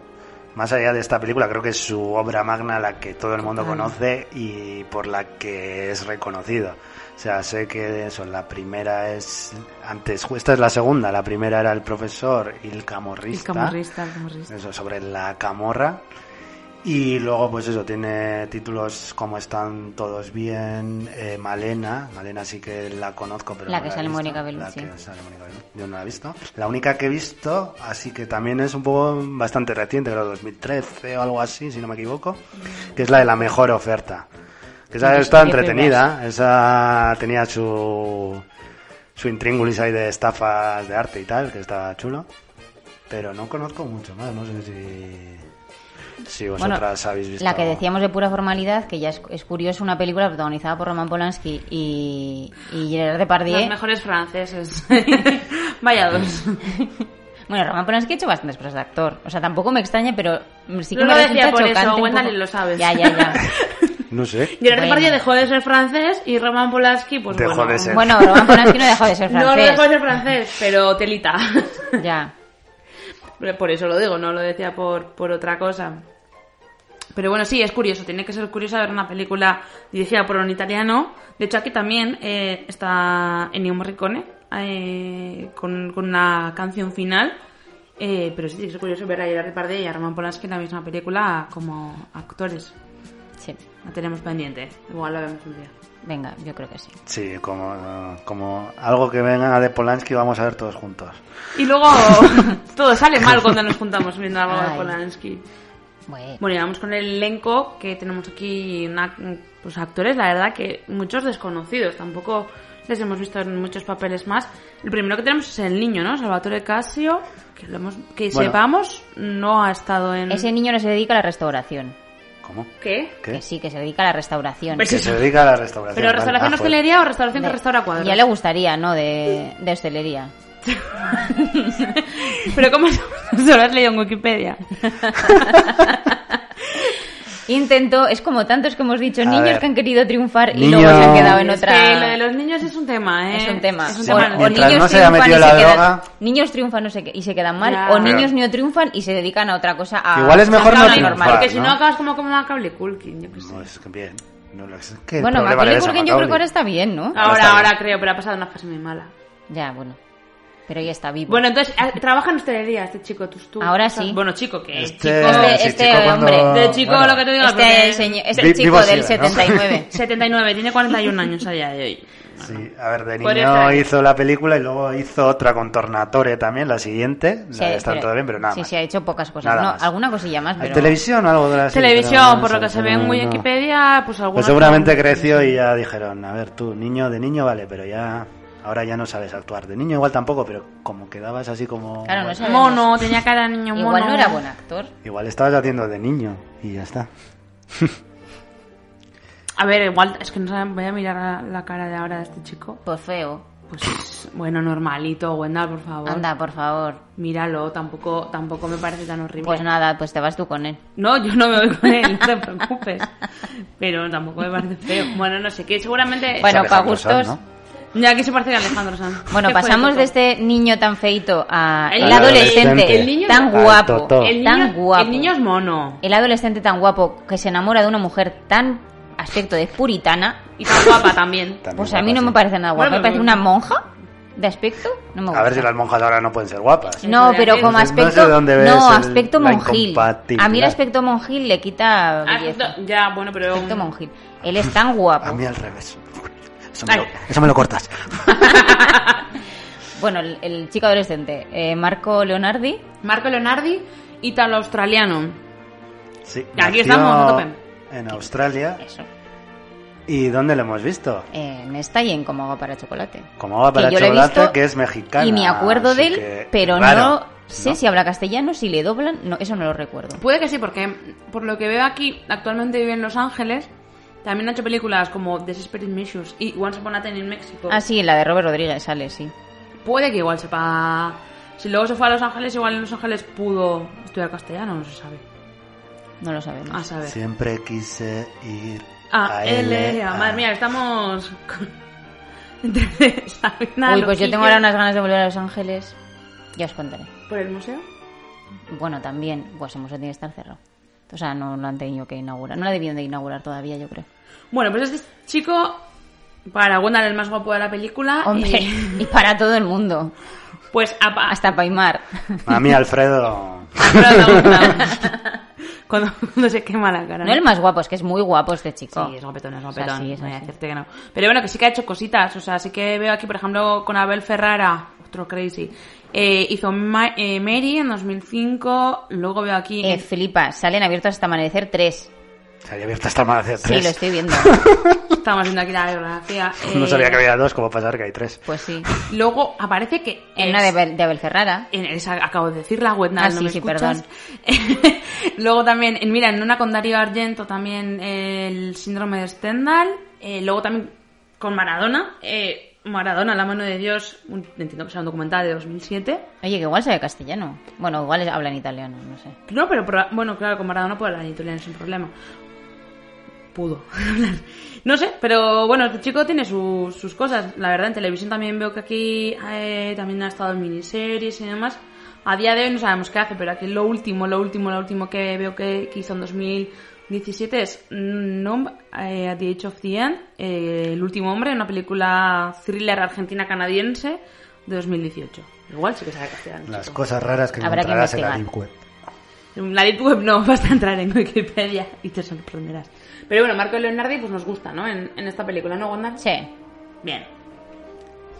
Más allá de esta película, creo que es su obra magna la que todo el mundo Total. conoce y por la que es reconocido. O sea, sé que eso, la primera es antes, esta es la segunda, la primera era el profesor y el El camorrista. camorrista, el camorrista. Eso sobre la camorra. Y luego, pues eso, tiene títulos como Están todos bien, eh, Malena. Malena sí que la conozco, pero La no que he sale. Mónica Bellucci. La que sale Mónica Bellucci. Yo no la he visto. La única que he visto, así que también es un poco bastante reciente, creo 2013 o algo así, si no me equivoco, que es la de la mejor oferta. Que esa está entretenida, esa tenía su, su intríngulis ahí de estafas de arte y tal, que estaba chulo. Pero no conozco mucho más, no sé si, si Bueno, vosotras habéis visto. La que decíamos de pura formalidad, que ya es, es curioso, una película protagonizada por Roman Polanski y, y Gerard Depardieu. Los mejores franceses. Vaya dos. Bueno, Roman Polanski ha hecho bastantes cosas de actor. O sea, tampoco me extraña, pero sí que No me lo decía por eso, chocante Wendell, poco- lo sabes. Ya, ya, ya. No sé. Gerard Bueno. Depardieu dejó de ser francés y Roman Polanski, pues Dejó bueno. de ser. Bueno, Roman Polanski no dejó de ser No, no francés. dejó de ser francés, pero telita. Ya. Por eso lo digo, no lo decía por, por otra cosa. Pero bueno, sí, es curioso. Tiene que ser curioso ver una película dirigida por un italiano. De hecho, aquí también eh, está Ennio Morricone eh, con, con una canción final. Eh, pero sí, tiene que ser curioso ver a Gerard Depardieu y a Roman Polanski en la misma película como actores. Sí. La tenemos pendiente. Igual la vemos un día. Venga, yo creo que sí. Sí, como, como algo que venga de Polanski vamos a ver todos juntos. Y luego todo sale mal cuando nos juntamos viendo algo de. Polanski. Bueno, Bueno, y vamos con el elenco que tenemos aquí, una- pues actores, la verdad que muchos desconocidos, tampoco les hemos visto en muchos papeles más. El primero que tenemos es el niño, ¿no? Salvatore Casio, que, lo hemos, que Bueno. sepamos, no ha estado en... ese niño no se dedica a la restauración. ¿Cómo? ¿Qué? ¿Qué? Que sí, que se dedica a la restauración. Pues Que se dedica a la restauración. ¿Pero vale. restauración Ah, hostelería o restauración que restaura cuadros? Ya le gustaría, ¿no? De, de hostelería. Pero ¿cómo se se lo has leído en Wikipedia? Intento, es como tantos que hemos dicho, A niños ver. que han querido triunfar y Niño- luego se han quedado en Es otra... que lo de los niños es un tema, ¿eh? Es un tema. Es un o, niños no se haya triunfan y la se quedan- niños triunfan y se, y se quedan mal, o niños no triunfan y se dedican a otra cosa. A, Igual es mejor no a triunfar, normal. Porque si no acabas como como Macaulay Culkin, yo qué sé. No, es que bien. No, es que Bueno, Macaulay Culkin yo creo que ahora está bien, ¿no? Ahora, ahora creo, pero ha pasado una fase muy mala. Ya, bueno. Pero ya está vivo. Bueno, entonces, ah, trabaja en hostelería este chico, tú, tú. Ahora sí. Bueno, chico, que Este, chico... Este- sí, este chico, cuando- hombre. De chico, bueno, lo que te digo, este porque- señor- este chico vivo del sigue, ¿no? 79. 79, tiene 41 años a día de hoy. Sí, a ver, de niño hizo la película y luego hizo otra con Tornatore también, la siguiente. Sí, la pero- todo bien, pero nada Sí, más. sí, ha hecho pocas cosas. Nada No, más. alguna cosilla más, ¿Hay pero... televisión o algo de la serie? Televisión, por lo que se ve en no. Wikipedia, pues alguna... Pues seguramente creció y ya dijeron, a ver, tú, niño de niño, vale, pero ya... Ahora ya no sabes actuar. De niño igual tampoco, pero como quedabas así como... Claro, no. Mono, tenía cara de niño mono. Igual no era buen actor. Igual estabas haciendo de niño y ya está. A ver, igual, es que no saben, voy a mirar la, la cara de ahora de este chico. Pues feo. Pues bueno, normalito, Wendell, por favor. Anda, por favor. Míralo, tampoco, tampoco me parece tan horrible. Pues nada, pues te vas tú con él. No, yo no me voy con él, no te preocupes. Pero tampoco me parece feo. Bueno, no sé, que seguramente... Bueno, para gustos. Ya que se parece a Alejandro Sanz. Bueno, ¿Qué fue pasamos de este niño tan feito a El el, adolescente. adolescente El niño- tan guapo. El tan niño, guapo. el niño es mono. El adolescente tan guapo que se enamora de una mujer tan aspecto de puritana, Y tan guapa también. También pues a mí no sí. me parece nada guapa. Bueno, Me parece una monja de aspecto. No me gusta. A ver si las monjas ahora no pueden ser guapas. No, pero como No sé- no sé aspecto. dónde ves No, el- aspecto la monjil. A mí el aspecto monjil le quita Ah, belleza. Ya, bueno, pero... Aspecto monjil. Él es tan guapo. A mí al revés. Eso me, lo, eso me lo cortas. Bueno, el, el chico adolescente, eh, Marco Leonardi. Marco Leonardi, ítalo-australiano. Sí, Y aquí estamos, a tope. En Australia. Eso. ¿Y dónde lo hemos visto? En esta y en Como agua para chocolate. Como va para que chocolate, que es mexicana. Y me acuerdo de él, que- pero raro, no sé ¿no? si habla castellano, si le doblan. No, eso no lo recuerdo. Puede que sí, porque por lo que veo aquí, actualmente vive en Los Ángeles. También ha hecho películas como Desperate Measures y Once Upon a Time in Mexico. Ah, sí, la de Robert Rodríguez sale, sí. Puede que igual sepa... Si luego se fue a Los Ángeles, igual en Los Ángeles pudo estudiar castellano, no se sabe. No lo sabemos. A saber. Siempre quise ir A, a L. A. Madre mía, estamos... Sabina, Uy, pues yo tengo ahora unas ganas de volver a Los Ángeles. Ya os contaré. ¿Por el museo? Bueno, también, pues el museo tiene que estar cerrado. O sea, no lo han tenido que inaugurar. No lo debían de inaugurar todavía, yo creo. Bueno, pues este chico, para Wendell, el más guapo de la película. Hombre, y- y para todo el mundo. pues Hasta Paimar. A mí, Alfredo. Pero no, no. cuando, cuando se quema la cara. No el más guapo, es que es muy guapo este chico. Sí, es guapetón, es O sea, guapetón. sí, es no voy a así. decirte que no. Pero bueno, que sí que ha hecho cositas. O sea, sí que veo aquí, por ejemplo, con Abel Ferrara, otro crazy. Eh, hizo Ma- eh, Mary en 2005. Luego veo aquí. Eh, Filipa, salen abiertos hasta amanecer 3. Se había abierto hasta más de Sí, tres. lo estoy viendo. Estamos viendo aquí la biografía. No eh, sabía que había dos, como pasar que hay tres. Pues sí. Luego aparece que. En es- una de, Abel- de Abel Ferrara. En esa, acabo de decir la web, Ah, no sí, me sí, escuchas. luego también, en, mira, en una con Darío Argento también eh, el síndrome de Stendhal. Eh, luego también con Maradona. eh, Maradona, la mano de Dios, un- entiendo que sea un documental de 2007. Oye, que igual sabe castellano. Bueno, igual habla en italiano, no sé. No, pero, bueno, claro, con Maradona puede hablar en italiano sin problema. Pudo hablar. No sé, pero bueno, este chico tiene su- sus cosas. La verdad, en televisión también veo que aquí eh, también ha estado en miniseries y demás. A día de hoy no sabemos qué hace, pero aquí lo último, lo último, lo último que veo que, que hizo en 2017 es Numb eh, at the Age of the End, eh, El último hombre, una película thriller argentina-canadiense de 2018. Igual sí que sabe castellano. Las chico. cosas raras que Habrá que encontrarás en la investigar. Deep Web. La Deep Web no, vas a entrar en Wikipedia y te sorprenderás. Pero bueno, Marco Leonardi pues nos gusta, ¿no? En, en esta película, ¿no, Wanda? Sí. Bien.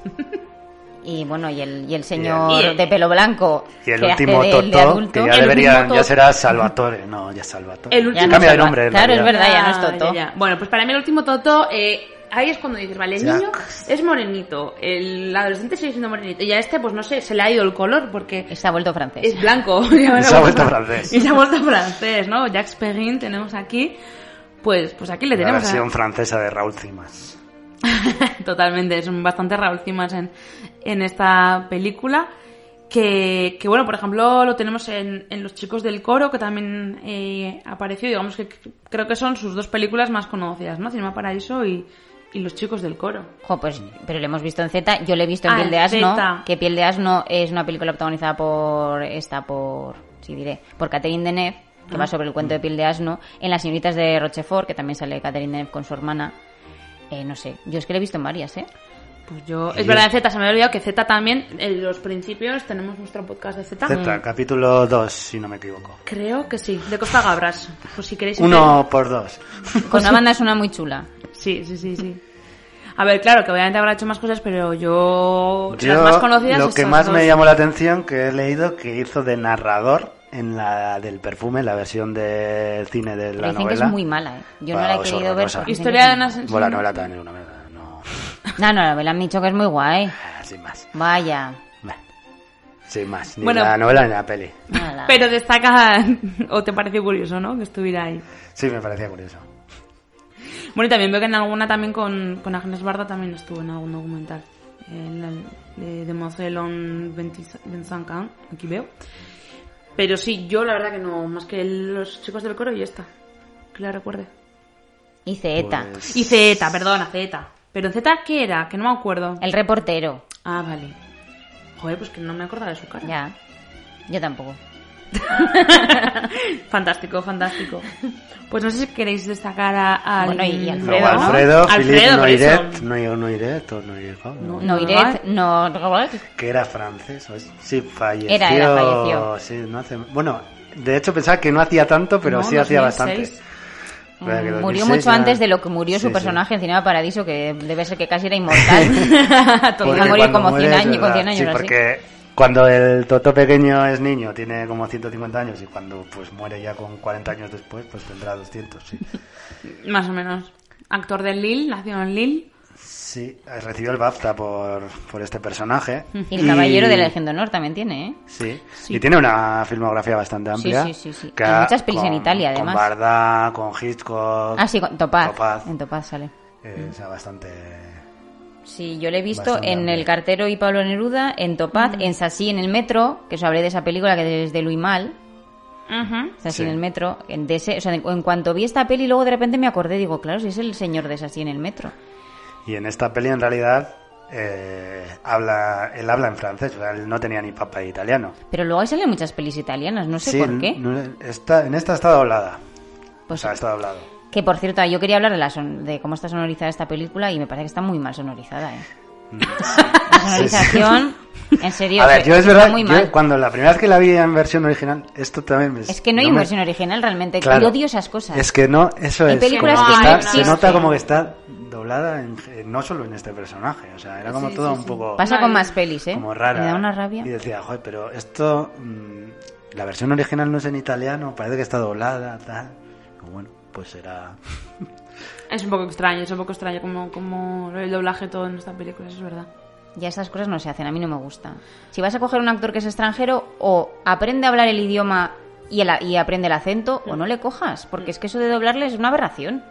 Y bueno, y el, y el señor Y el- de pelo blanco. Y el que hace último de adulto. que ya debería, ya será Salvatore. No, ya es Salvatore. El último Cambia de nombre. Claro, es verdad, ya no es Ah, ya, ya. Bueno, pues para mí el último Toto, eh, ahí es cuando dices, vale, el Jack. niño es morenito, el adolescente sigue siendo morenito, y a este, pues no sé, se le ha ido el color porque Se ha vuelto francés. es blanco. Y se ha vuelto francés. Y se ha vuelto francés, ¿no? Jacques Perrin tenemos aquí. Pues, pues aquí le La tenemos. a- versión francesa de Raúl Cimas. Totalmente, son bastante Raúl Cimas en, en esta película. Que, que, bueno, por ejemplo, lo tenemos en, en Los Chicos del Coro, que también eh, apareció. Digamos que creo que son sus dos películas más conocidas, ¿no? Cinema Paraíso y, y Los Chicos del Coro. Jo, pues, pero lo hemos visto en Z. Yo lo he visto en Ah, Piel de Asno. Zeta. Que Piel de Asno es una película protagonizada por. Esta, por. Sí, diré. Por Catherine Deneuve, que Ah. va sobre el cuento de Piel de Asno. En Las Señoritas de Rochefort, que también sale Catherine Deneuve con su hermana. Eh, no sé. Yo es que lo he visto en varias, ¿eh? Pues yo. Sí. Es verdad, en Z, se me había olvidado que Z también, en los principios, tenemos nuestro podcast de Z. Z, capítulo 2, si no me equivoco. Creo que sí, de Costa Gabras. Pues si queréis. Uno por dos. Con una banda sonora muy chula. Sí, sí, sí, sí. A ver, claro, que obviamente habrá hecho más cosas, pero yo... Yo, las más conocidas... lo que más dos. me llamó la atención, que he leído que hizo de narrador en la del perfume, la versión del cine de Pero la dicen novela. que es muy mala, ¿eh? Yo no la he querido ver. porque Historia de una... Bueno, la novela también es una mierda, no... No, no, me la han dicho que es muy guay. Ah, Sin más. Vaya. Sin más. Ni Bueno. la novela ni la peli. Nada. Pero destaca... o te pareció curioso, ¿no? Que estuviera ahí. Sí, me parecía curioso. Bueno, y también veo que en alguna también con, con Agnes Barda también estuvo en algún documental. el, de Demoiselle en 25 ans, aquí veo. Pero sí, yo la verdad que no, más que los chicos del coro y ya está. Que la recuerde. Y Zeta. Y Zeta, perdona, Zeta. Pero Zeta, ¿qué era? Que no me acuerdo. El reportero. Ah, vale. Joder, pues que no me acordaba de su cara. Ya. Yo tampoco. fantástico, fantástico. Pues no sé si queréis destacar a, a Bueno, y Alfredo. Alfredo, eso. Noiret, no, Noiret o Noiret, No, Noiret, no... que era francés, sí, falleció. Era, era, falleció. Sí, no hace, bueno, de hecho pensaba que no hacía tanto, pero No, sí hacía 2006. bastante. Verdad que 2006 Murió mucho ya- antes de lo que murió su Sí, sí. personaje en Cinema Paradiso, que debe ser que casi era inmortal. Porque Iba a morir cuando como muere 100 es años, con verdad, 100 años Sí, así. porque cuando el Toto pequeño es niño tiene como 150 años y cuando pues muere ya con 40 años después pues tendrá 200, sí. Más o menos. Actor de Lille, nació en Lille. Sí, recibió el BAFTA por, por este personaje. Y el Caballero de la Legión de Honor también tiene, ¿eh? Sí. y tiene una filmografía bastante amplia. sí, sí, sí. que Y ha- muchas pelis en con- Italia, además. Con Barda, con Hitchcock. Ah, sí, con Topaz. Topaz. En Topaz sale. eh, o sea, bastante... Sí, yo le he visto Bastante en amplia. El Cartero y Pablo Neruda, en Topaz, en Sassy en el metro, que os hablé de esa película que desde Luis Mal, Sassy Sí. en el metro, en, de ese- o sea, en, en cuanto vi esta peli, luego de repente me acordé, digo, claro, si es el señor de Sassy en el metro. Y en esta peli en realidad eh, habla, él habla en francés, o sea, él no tenía ni papa de italiano. Pero luego ahí salen muchas pelis italianas, no sé Sí, por qué. no- está, en esta está doblada. Pues- o sea, está doblado. Que por cierto, yo quería hablar de, la son- de cómo está sonorizada esta película y me parece que está muy mal sonorizada, ¿eh? La sonorización, en serio, A ver, se- yo es está verdad, muy yo mal. cuando la primera vez que la vi en versión original, esto también me... Es que no hay me- versión original realmente, Claro. yo odio esas cosas. Es que no, eso es. películas como que no está- existen. Se nota como que está doblada, en- en- no solo en este personaje, o sea, era como Sí, todo sí, un sí. poco... Pasa con más pelis, ¿eh? Como rara. Me da una rabia. Y decía, joder, pero esto... mm, la versión original no es en italiano, parece que está doblada, tal. Y bueno, pues era... Es un poco extraño, es un poco extraño como, como el doblaje todo en esta película, eso es verdad. Ya estas cosas no se hacen, a mí no me gusta. Si vas a coger un actor que es extranjero, o aprende a hablar el idioma y, el- y aprende el acento, o no le cojas, porque es que eso de doblarle es una aberración.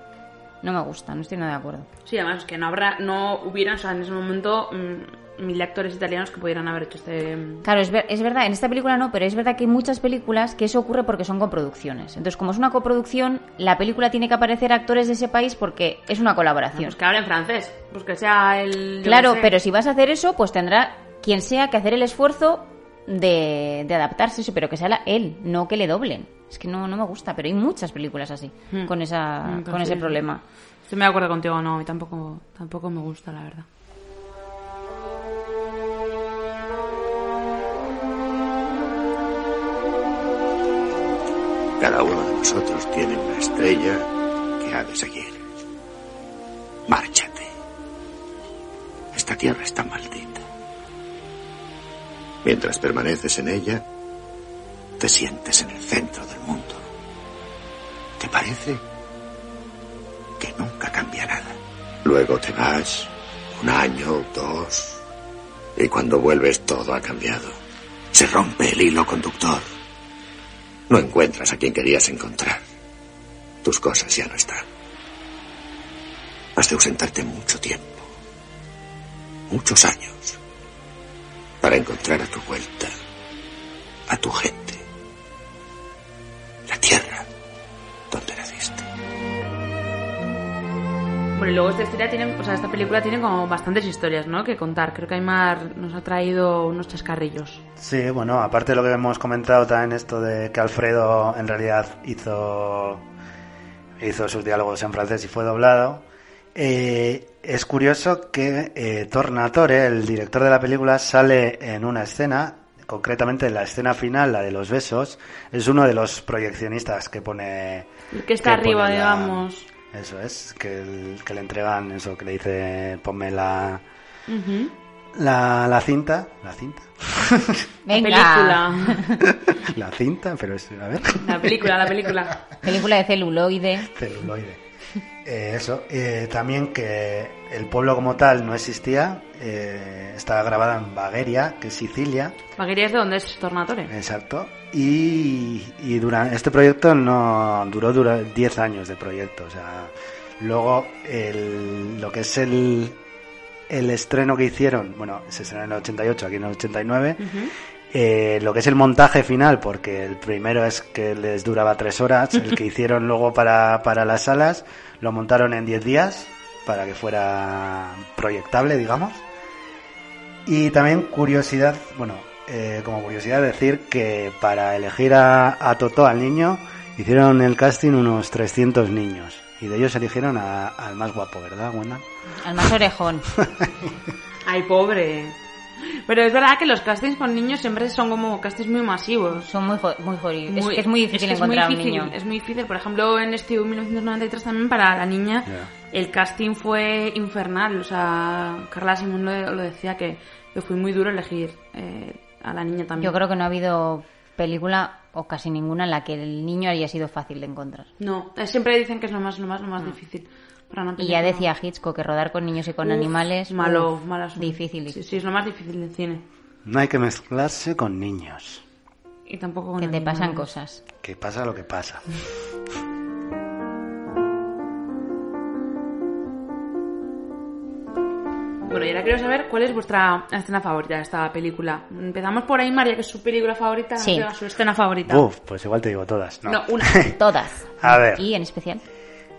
No me gusta, no estoy nada de acuerdo. Sí, además es que no habrá, no hubieran, o sea, en ese momento mm, mil actores italianos que pudieran haber hecho este... Claro, es, ver- es verdad, en esta película no, pero es verdad que hay muchas películas que eso ocurre porque son coproducciones. Entonces, como es una coproducción, la película tiene que aparecer actores de ese país porque es una colaboración. Pues que hablen francés, pues que sea el... Claro, sé. pero si vas a hacer eso, pues tendrá quien sea que hacer el esfuerzo de, de adaptarse, sí, pero que sea la- él, no que le doblen. Es que no, no me gusta, pero hay muchas películas así, Hmm. con, esa, Mm, con ese problema. Estoy de acuerdo contigo, no, mí tampoco, tampoco me gusta, la verdad. Cada uno de nosotros tiene una estrella que ha de seguir. Márchate. Esta tierra está maldita. Mientras permaneces en ella, te sientes en el centro del mundo. ¿Te parece que nunca cambia nada? Luego te vas, un año, dos, y cuando vuelves todo ha cambiado. Se rompe el hilo conductor. No encuentras a quien querías encontrar. Tus cosas ya no están. Has de ausentarte mucho tiempo, muchos años, para encontrar a tu vuelta, a tu gente, la tierra donde naciste. Bueno, y luego esta historia tiene, o sea, esta película tiene como bastantes historias, ¿no? Que contar. Creo que Aymar nos ha traído unos chascarrillos. Sí, bueno, aparte de lo que hemos comentado también esto de que Alfredo en realidad hizo hizo sus diálogos en francés y fue doblado. Eh, es curioso que eh, Tornatore, el director de la película, sale en una escena, concretamente en la escena final, la de los besos, es uno de los proyeccionistas que pone... El que está que arriba, la- digamos. Eso es, que, el- que le entregan eso, que le dice, ponme la, la, la cinta, la cinta, Venga. película. la cinta, pero es, a ver, La película, la película. Película de celuloide. celuloide. Eh, eso, eh, también que el pueblo como tal no existía, eh, está grabada en Bagueria, que es Sicilia, Vaguería es de donde es Tornatore. exacto, y, y durante este proyecto no duró, duró 10 años de proyecto, o sea, luego el, lo que es el, el estreno que hicieron, bueno, se estrenó en el 88, aquí en el 89, eh, lo que es el montaje final, porque el primero es que les duraba tres horas, el que hicieron luego para, para las salas, lo montaron en 10 días para que fuera proyectable, digamos. Y también curiosidad, bueno, eh, como curiosidad decir que para elegir a, a Totó, al niño, hicieron el casting unos 300 niños. Y de ellos eligieron a- al más guapo, ¿verdad, Wanda? Al más orejón. Ay, pobre. Pero es verdad que los castings con niños siempre son como castings muy masivos. Son muy, jo- muy jodidos. Es que es muy difícil es que es muy encontrar un difícil, niño. Es muy difícil. Por ejemplo, en este 1993 también para la niña el casting fue infernal. O sea, Carla Simón lo, lo decía que, que fue muy duro elegir eh, a la niña también. Yo creo que no ha habido película o casi ninguna en la que el niño haya sido fácil de encontrar. No, eh, siempre dicen que es lo más, lo más, lo más difícil. Para no Y ya decía Hitchcock que rodar con niños y con Uf, animales malo, uf, malo asunto. difícil. Sí, sí, es lo más difícil del cine. No hay que mezclarse con niños. Y tampoco con Que te pasan cosas. Que pasa lo que pasa. Bueno, y ahora quiero saber cuál es vuestra escena favorita de esta película. Empezamos por ahí, María, que es su película favorita. Sí. su escena favorita. Uf, pues igual te digo todas. No, No, una. Todas. A ver. Y en especial.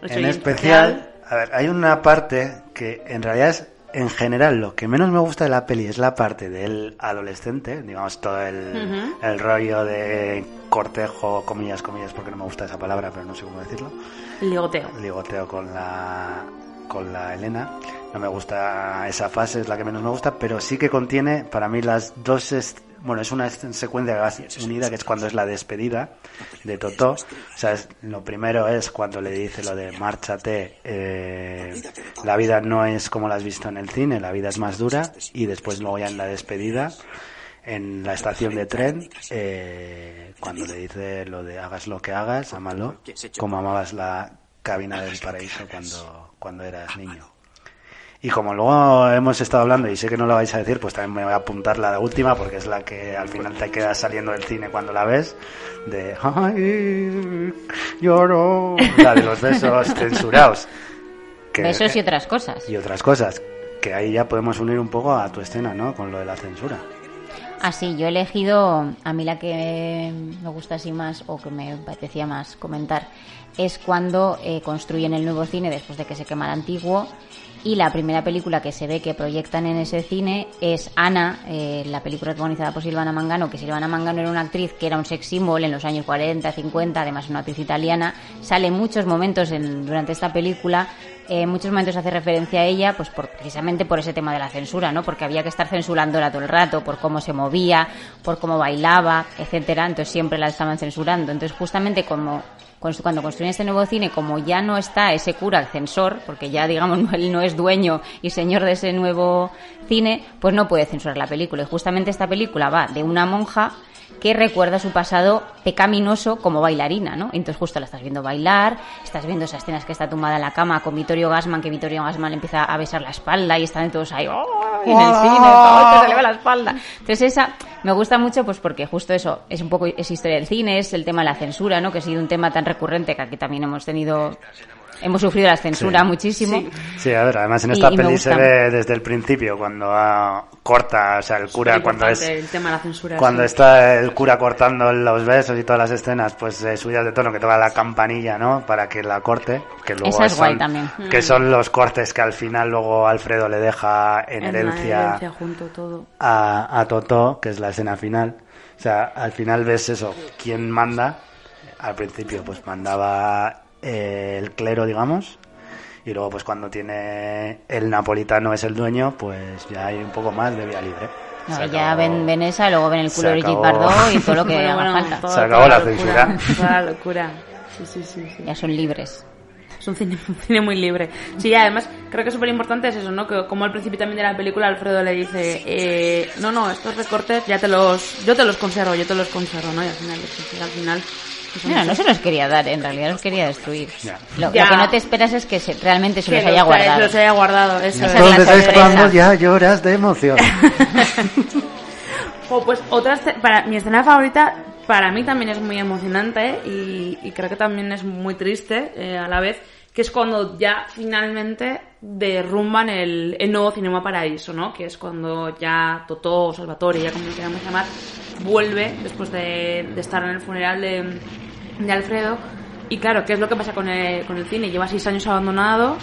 En especial, a ver, hay una parte que en realidad es, en general, lo que menos me gusta de la peli es la parte del adolescente, digamos, todo el, el rollo de cortejo, comillas, comillas, porque no me gusta esa palabra, pero no sé cómo decirlo. Ligoteo. ligoteo con la con la Elena. No me gusta esa fase, es la que menos me gusta, pero sí que contiene para mí las dos bueno, es una secuencia unida que es cuando es la despedida de Totó. O sea, es- lo primero es cuando le dice lo de márchate, eh, la vida no es como la has visto en el cine, la vida es más dura y después luego ya en la despedida en la estación de tren eh, cuando le dice lo de hagas lo que hagas, amalo, como amabas la cabina del paraíso cuando, cuando eras niño. Y como luego hemos estado hablando y sé que no lo vais a decir, pues también me voy a apuntar la última porque es la que al final te queda saliendo del cine cuando la ves, de ¡Ay, lloro! La de los besos censurados. Que- Besos y otras cosas. y otras cosas. Que ahí ya podemos unir un poco a tu escena, ¿no? Con lo de la censura. Así, yo he elegido, a mí la que me gusta así más o que me parecía más comentar, es cuando eh, construyen el nuevo cine después de que se quema el antiguo. Y la primera película que se ve que proyectan en ese cine es Ana, eh, la película protagonizada por Silvana Mangano, que Silvana Mangano era una actriz que era un sex symbol en los años 40, 50, además una actriz italiana. Sale muchos momentos en- durante esta película, eh, en muchos momentos hace referencia a ella, pues por, precisamente por ese tema de la censura, ¿no? Porque había que estar censurándola todo el rato, por cómo se movía, por cómo bailaba, etcétera. Entonces siempre la estaban censurando. Entonces justamente como cuando construyen este nuevo cine, como ya no está ese cura censor, porque ya digamos él no es dueño y señor de ese nuevo cine, pues no puede censurar la película. Y justamente esta película va de una monja que recuerda su pasado pecaminoso como bailarina, ¿no? Entonces justo la estás viendo bailar, estás viendo esas escenas que está tumbada en la cama con Vittorio Gassman, que Vittorio Gassman le empieza a besar la espalda y están todos ahí, ¡oh! en el cine, todo se le ve la espalda. Entonces esa me gusta mucho pues porque justo eso es un poco es historia del cine, es el tema de la censura, ¿no? Que ha sido un tema tan recurrente que aquí también hemos tenido hemos sufrido la censura Sí. muchísimo. Sí, a ver, además en esta y peli se ve desde el principio cuando ah, corta, o sea, el cura cuando es Importante El tema de la censura. cuando sí. está el cura cortando los besos y todas las escenas, pues eh, subidas de tono que toca la campanilla, ¿no? Para que la corte, que luego Esa es son, guay también. que son los cortes que al final luego Alfredo le deja en, herencia herencia junto todo. a, a Totó, que es la escena final. O sea, al final ves eso, quién manda. Al principio, pues mandaba eh, el clero, digamos. Y luego, pues cuando tiene el napolitano es el dueño, pues ya hay un poco más de vía libre. No, Se ya acabó- ven, ven esa, luego ven el culo de Brigitte. Bardot y todo lo que Bueno, haga bueno, falta. todo- Se acabó toda la locura, censura. Toda la locura. Sí, sí, sí, sí. Ya son libres. Es un cine, un cine muy libre. Sí, además creo que súper importante es eso, ¿no? Que como al principio también de la película Alfredo le dice, eh, no, no, estos recortes ya te los, yo te los conservo, yo te los conservo, ¿no? Y al final, al final. Pues, Mira, no se los quería dar, en realidad los quería destruir. Ya. Lo, Ya. lo que no te esperas es que se- realmente se que los haya los- guardado. los haya guardado, eso es. es Entonces es sorpresa. cuando ya lloras de emoción. Jo, pues otra esce- para mi escena favorita para mí también es muy emocionante y, y creo que también es muy triste eh, a la vez que es cuando ya finalmente derrumban el, el nuevo Cinema Paraíso, ¿no? Que es cuando ya Totó, Salvatore, ya como lo queramos llamar, vuelve después de, de estar en el funeral de, de Alfredo. Y claro, ¿qué es lo que pasa con el, con el cine? Lleva seis años abandonado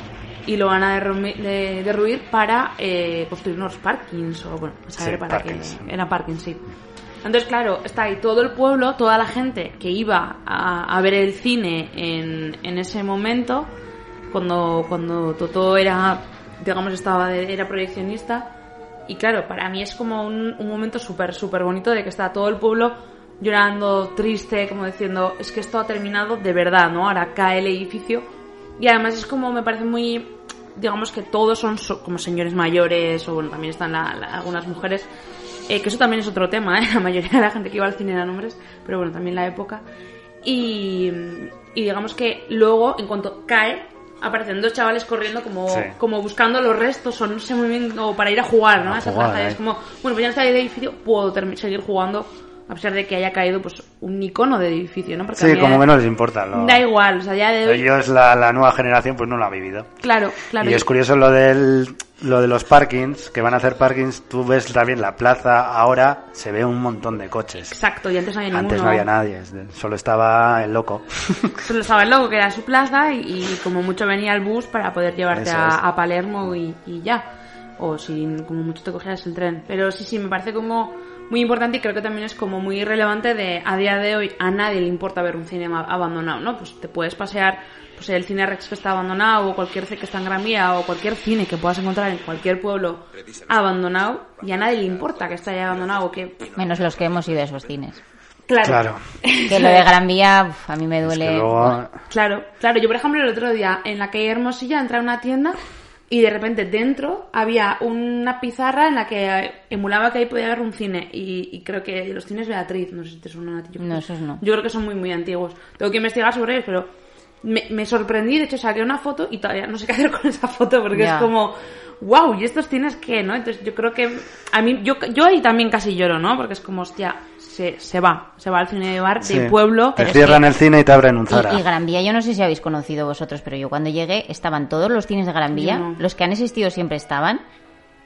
y lo van a derrumi- de- derruir para eh, construir unos parkings o bueno, saber Sí, para parkings. qué. Era parking, sí. Entonces, claro, está ahí todo el pueblo, toda la gente que iba a, a ver el cine en, en ese momento, cuando, cuando Totó era, digamos, estaba de- era proyeccionista. Y claro, para mí es como un, un momento súper, súper bonito de que está todo el pueblo llorando, triste, como diciendo, es que esto ha terminado de verdad, ¿no? Ahora cae el edificio. Y además es como, me parece muy, digamos que todos son so- como señores mayores, o bueno, también están la- la- algunas mujeres, eh, que eso también es otro tema, ¿eh? La mayoría de la gente que iba al cine eran hombres, pero bueno, también la época. Y, y digamos que luego, en cuanto cae, aparecen dos chavales corriendo como, Sí. como buscando los restos, o no sé muy bien, o para ir a jugar, ¿no? A esa jugar, plaza. Y ¿eh? Es como, bueno, pues ya no está el edificio, puedo seguir jugando, a pesar de que haya caído pues un icono de edificio, ¿no? Porque Sí, como no les importa. lo- Da igual, o sea, ya de. Ellos, la, la nueva generación, pues no lo ha vivido. Claro, claro. y es curioso lo del lo de los parkings, que van a hacer parkings, tú ves también la plaza, ahora se ve un montón de coches. Exacto, y antes no había Antes ninguno. no había nadie, solo estaba el loco. Solo estaba el loco, que era su plaza, y, y como mucho venía el bus para poder llevarte a, Palermo y, y ya. O si como mucho te cogieras el tren. Pero sí, sí, me parece como muy importante y creo que también es como muy relevante de a día de hoy a nadie le importa ver un cine abandonado, ¿no? Pues te puedes pasear pues el cine Rex que está abandonado o cualquier cine que está en Gran Vía o cualquier cine que puedas encontrar en cualquier pueblo abandonado y a nadie le importa que esté ahí abandonado o que... Menos los que hemos ido a esos cines. Claro. Claro. Que lo de Gran Vía, uf, a mí me Es duele. que luego- Claro, claro. Yo, por ejemplo, el otro día en la calle Hermosilla entré a una tienda y de repente dentro había una pizarra en la que emulaba que ahí podía haber un cine. Y, y creo que los cines Beatriz, no sé si te suenan a ti. Yo No, esos no. Yo creo que son muy, muy antiguos. Tengo que investigar sobre ellos, pero me, me sorprendí. De hecho, saqué una foto y todavía no sé qué hacer con esa foto porque es como, wow, ¿y estos cines qué, no? Entonces yo creo que a mí, yo, yo ahí también casi lloro, ¿no? Porque es como, hostia, se, se va, se va al cine de bar Sí. del pueblo. Te cierran el cine y te abren un Zara. Y, y Gran Vía, yo no sé si habéis conocido vosotros, pero yo cuando llegué estaban todos los cines de Gran Vía, no. los que han existido siempre estaban,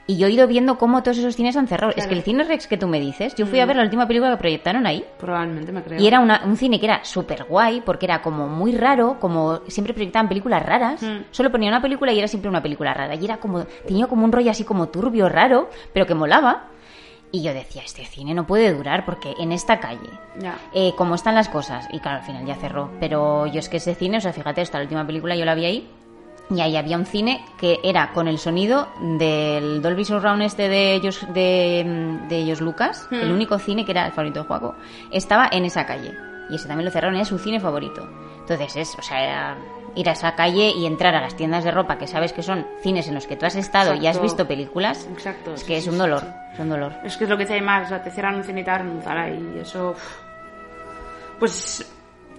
y yo he ido viendo cómo todos esos cines han cerrado. Es que el cine Rex que tú me dices, yo fui a Mm. ver la última película que proyectaron ahí, Probablemente me creo. y era una- un cine que era súper guay, porque era como muy raro, como siempre proyectaban películas raras, Mm. solo ponía una película y era siempre una película rara, y era como, tenía como un rollo así como turbio, raro, pero que molaba. Y yo decía, este cine no puede durar porque en esta calle, Ya. eh, como están las cosas, y claro, al final ya cerró, pero yo es que ese cine, o sea, fíjate, esta la última película yo la vi ahí, y ahí había un cine que era con el sonido del Dolby Surround este de ellos, de, de ellos Lucas, Hmm. el único cine que era el favorito de Juaco, estaba en esa calle, y ese también lo cerraron, era su cine favorito. Entonces es, o sea, era ir a esa calle y entrar a las tiendas de ropa que sabes que son cines en los que tú has estado y has Exacto. visto películas, Exacto. es sí, que es sí, un dolor, sí. es un dolor. Es que es lo que dice más, o sea, te cierran un cine y te un Zara y eso... Pues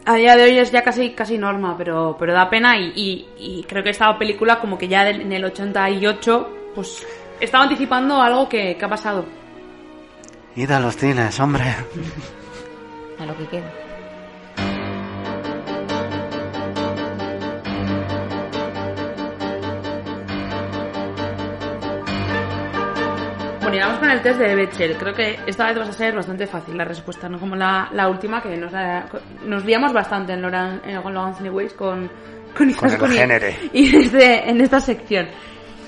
a día de hoy es ya casi casi norma, pero pero da pena y, y- y creo que esta película como que ya del- en el 88 pues estaba anticipando algo que, que ha pasado. Id a los cines, hombre. A lo que queda. Bueno, y vamos con el test de Bechdel. Creo que esta vez va a ser bastante fácil la respuesta, no como la, la última, que nos, la- nos liamos bastante en Logan, en Logan Anyways con, con, Con el con- génere. y en, este- en esta sección.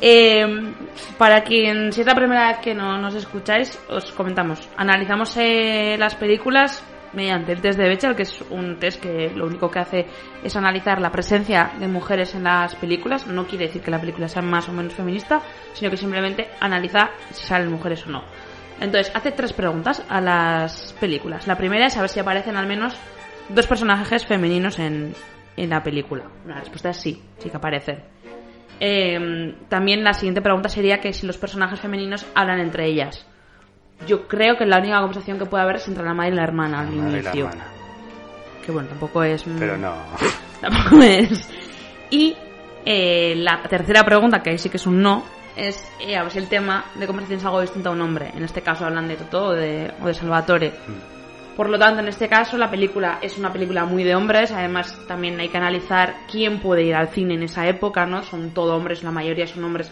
Eh, para quien, si es la primera vez que no nos escucháis, os comentamos. Analizamos eh, las películas mediante el test de Bechdel, que es un test que lo único que hace es analizar la presencia de mujeres en las películas. No quiere decir que la película sea más o menos feminista, sino que simplemente analiza si salen mujeres o no. Entonces, hace tres preguntas a las películas. La primera es saber si aparecen al menos dos personajes femeninos en, en la película. La respuesta es sí, sí que aparecen. Eh, también la siguiente pregunta sería que si los personajes femeninos hablan entre ellas. Yo creo que la única conversación que puede haber es entre la madre y la hermana al Madre y la inicio. hermana. Que bueno, tampoco es... mm, Pero no. Tampoco es. Y eh, la tercera pregunta, que ahí sí que es un no, es eh, a ver si el tema de conversación es algo distinto a un hombre. En este caso hablan de Totó o de, o de Salvatore. Por lo tanto, en este caso, la película es una película muy de hombres. Además, también hay que analizar quién puede ir al cine en esa época, ¿no? Son todo hombres, la mayoría son hombres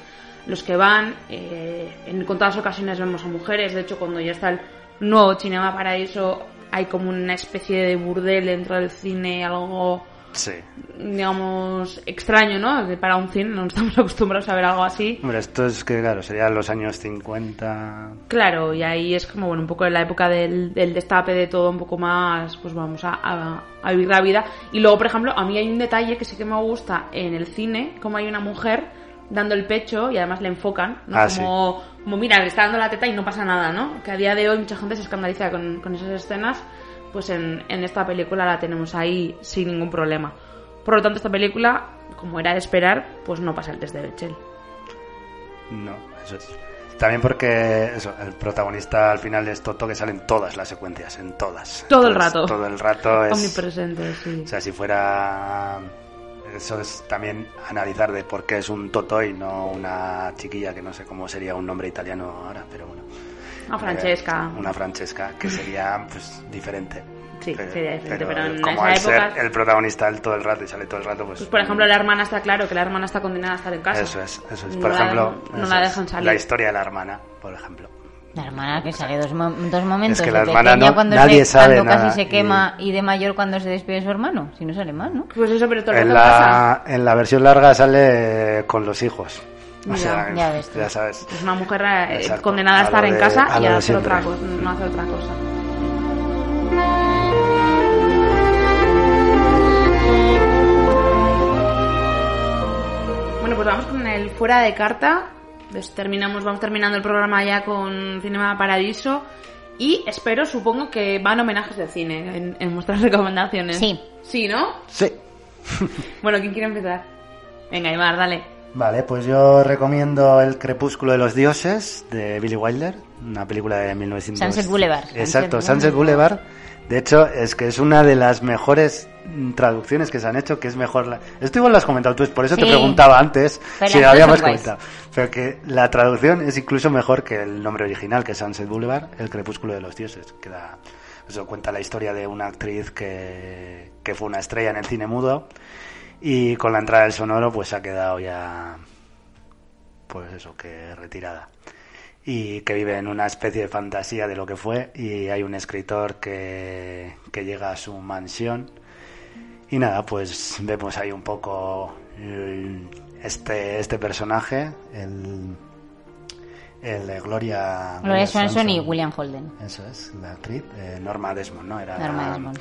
los que van. Eh, en contadas ocasiones vemos a mujeres. De hecho, cuando ya está el nuevo Cinema Paraíso, hay como una especie de burdel dentro del cine, algo Sí. digamos, extraño, ¿no? Que Para un cine no estamos acostumbrados a ver algo así. Hombre, esto es que, claro, serían los años 50. Claro, y ahí es como, bueno, un poco en la época del, del destape de todo, un poco más, pues vamos a, a- a vivir la vida. Y luego, por ejemplo, a mí hay un detalle que sí que me gusta en el cine, como hay una mujer dando el pecho y además le enfocan, ¿no? Ah, como, como, mira, le está dando la teta y no pasa nada, ¿no? Que a día de hoy mucha gente se escandaliza con, con esas escenas, pues en, en esta película la tenemos ahí sin ningún problema. Por lo tanto, esta película, como era de esperar, pues no pasa el test de Bechdel. No, eso es. También porque eso, el protagonista al final es Toto que sale en todas las secuencias, en todas. Todo el rato. Todo el rato es... Omnipresente, sí. O sea, si fuera... Eso es también analizar de por qué es un Toto y no una chiquilla que no sé cómo sería un nombre italiano ahora, pero bueno. Una Francesca. Eh, una Francesca, que sería pues diferente. Sí, sería diferente, pero en como esa al época- ser el protagonista todo el rato y sale todo el rato, pues... Pues por ejemplo, la hermana está claro que la hermana está condenada a estar en casa. Eso es, eso es. No Por la- ejemplo, no la dejan salir. La historia de la hermana, por ejemplo. La hermana que sale dos, mo- dos momentos. Es que de la hermana pequeña no- cuando, nadie se, sabe cuando nada, casi se quema y... de mayor cuando se despide de su hermano. Si no sale mal, ¿no? Pues eso, pero todo el En rato pasa. la, en la versión larga sale con los hijos. O Ya, sea, ya ves ya sabes. Es una mujer eh, Exacto. condenada a A estar en de- casa a y a hacer otra no hacer otra cosa. Bueno, pues vamos con el fuera de carta. Pues terminamos, vamos terminando el programa ya con Cinema Paradiso. Y espero, supongo que van homenajes de cine en, en vuestras recomendaciones. Sí. Sí, ¿no? Sí. Bueno, ¿quién quiere empezar? Venga, Imar, dale. Vale, pues yo recomiendo El Crepúsculo de los Dioses de Billy Wilder, una película de 1900. Sunset Boulevard. Exacto, Sunset Sunset Boulevard. De hecho, es que es una de las mejores mm, traducciones que se han hecho, que es mejor la... Esto igual lo has comentado tú, por eso te preguntaba antes Pero si lo habíamos comentado. Pero que la traducción es incluso mejor que el nombre original, que es Sunset Boulevard, El Crepúsculo de los Dioses. Que da- eso cuenta la historia de una actriz que, que fue una estrella en el cine mudo y con la entrada del sonoro pues se ha quedado ya pues eso que retirada y que vive en una especie de fantasía de lo que fue y hay un escritor que, que llega a su mansión y nada pues vemos ahí un poco el- este este personaje el el de Gloria Gloria Swanson y William Holden. eso es la actriz eh, Norma Desmond no era Norma Desmond.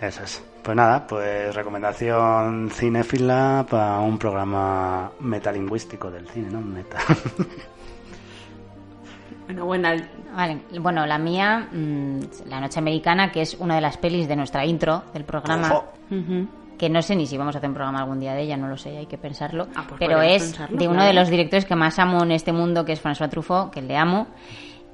eso es. Pues nada, pues recomendación cinéfila para un programa metalingüístico del cine, ¿no? Meta. Bueno, buena. Vale, bueno, la mía, mm, La Noche Americana, que es una de las pelis de nuestra intro del programa. Que no sé ni si vamos a hacer un programa algún día de ella, no lo sé, hay que pensarlo. Ah, pues pero es pensarlo, de uno claro. de los directores que más amo en este mundo, que es François Truffaut, que le amo.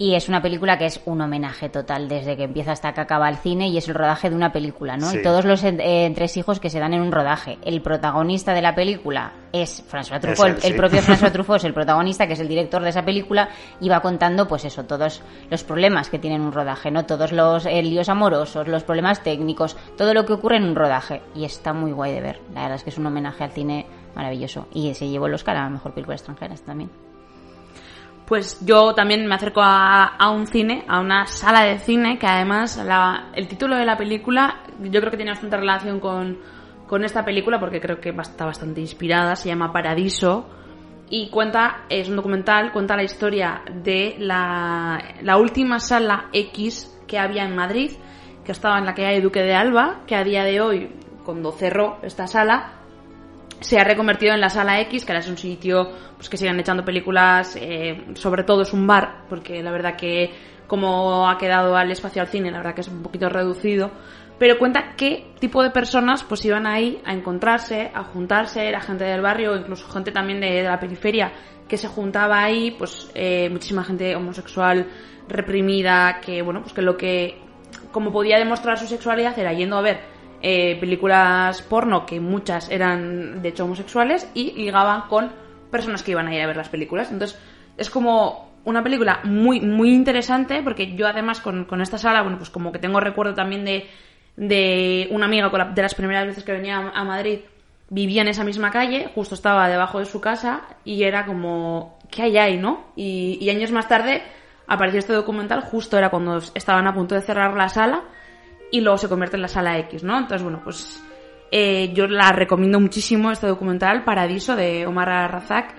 Y es una película que es un homenaje total desde que empieza hasta que acaba el cine y es el rodaje de una película, ¿no? Sí. Y todos los eh, entresijos que se dan en un rodaje. El protagonista de la película es François Truffaut, él, el, sí. el propio François Truffaut es el protagonista, que es el director de esa película, y va contando, pues eso, todos los problemas que tiene un rodaje, ¿no? Todos los eh, líos amorosos, los problemas técnicos, todo lo que ocurre en un rodaje. Y está muy guay de ver. La verdad es que es un homenaje al cine maravilloso. Y se llevó el Oscar a la mejor película extranjera también. Pues yo también me acerco a, un cine, a una sala de cine, que además la- el título de la película yo creo que tiene bastante relación con, con esta película porque creo que está bastante inspirada, se llama Paradiso y cuenta, es un documental, cuenta la historia de la, la última sala X que había en Madrid, que estaba en la calle Duque de Alba, que a día de hoy, cuando cerró esta sala, se ha reconvertido en la sala X, que ahora es un sitio pues, que siguen echando películas, eh, sobre todo es un bar, porque la verdad que como ha quedado al espacio al cine, la verdad que es un poquito reducido, pero cuenta qué tipo de personas pues iban ahí a encontrarse, a juntarse, era gente del barrio, incluso gente también de, de la periferia que se juntaba ahí, pues eh, muchísima gente homosexual reprimida, que bueno, pues que lo que como podía demostrar su sexualidad era yendo a ver eh, películas porno, que muchas eran de hecho homosexuales, y ligaban con personas que iban a ir a ver las películas. Entonces, es como una película muy, muy interesante, porque yo además con, con esta sala, bueno, pues como que tengo recuerdo también de, de una amiga con la- de las primeras veces que venía a, a Madrid, vivía en esa misma calle, justo estaba debajo de su casa, y era como, ¿qué hay ahí, no? Y, y años más tarde apareció este documental, justo era cuando estaban a punto de cerrar la sala, y luego se convierte en la sala X, ¿no? Entonces, bueno, pues eh, yo la recomiendo muchísimo, este documental, Paradiso, de Omar Razak,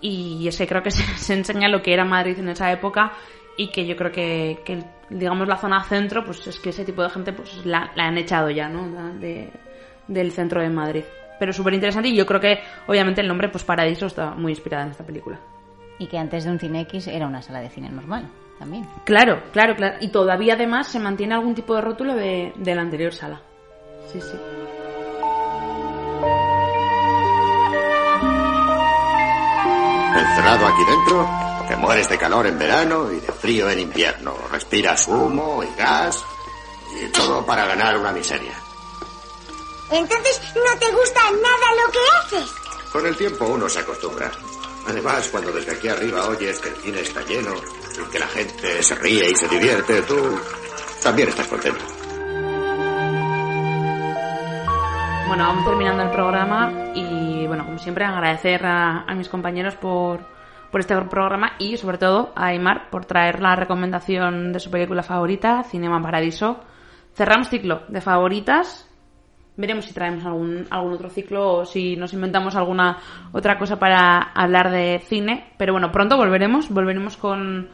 y es que creo que se, se enseña lo que era Madrid en esa época y que yo creo que, digamos la zona centro pues es que ese tipo de gente pues la, la han echado ya no de, del centro de Madrid. Pero súper interesante y yo creo que obviamente el nombre pues Paradiso está muy inspirada en esta película. Y que antes de un cine X era una sala de cine normal, también. claro claro claro y todavía además se mantiene algún tipo de rótulo de, de la anterior sala sí sí Encerrado aquí dentro, te mueres de calor en verano y de frío en invierno. Respiras humo y gas y todo para ganar una miseria. Entonces, ¿no te gusta nada lo que haces? Con el tiempo uno se acostumbra. Además, cuando desde aquí arriba oyes que el cine está lleno que la gente se ríe y se divierte, tú también estás contento. Bueno, vamos terminando el programa y, bueno, como siempre, agradecer a, a mis compañeros por, por este programa y, sobre todo, a Aymar por traer la recomendación de su película favorita, Cinema Paradiso. Cerramos ciclo de favoritas. Veremos si traemos algún, algún otro ciclo o si nos inventamos alguna otra cosa para hablar de cine. Pero bueno, pronto volveremos. Volveremos con,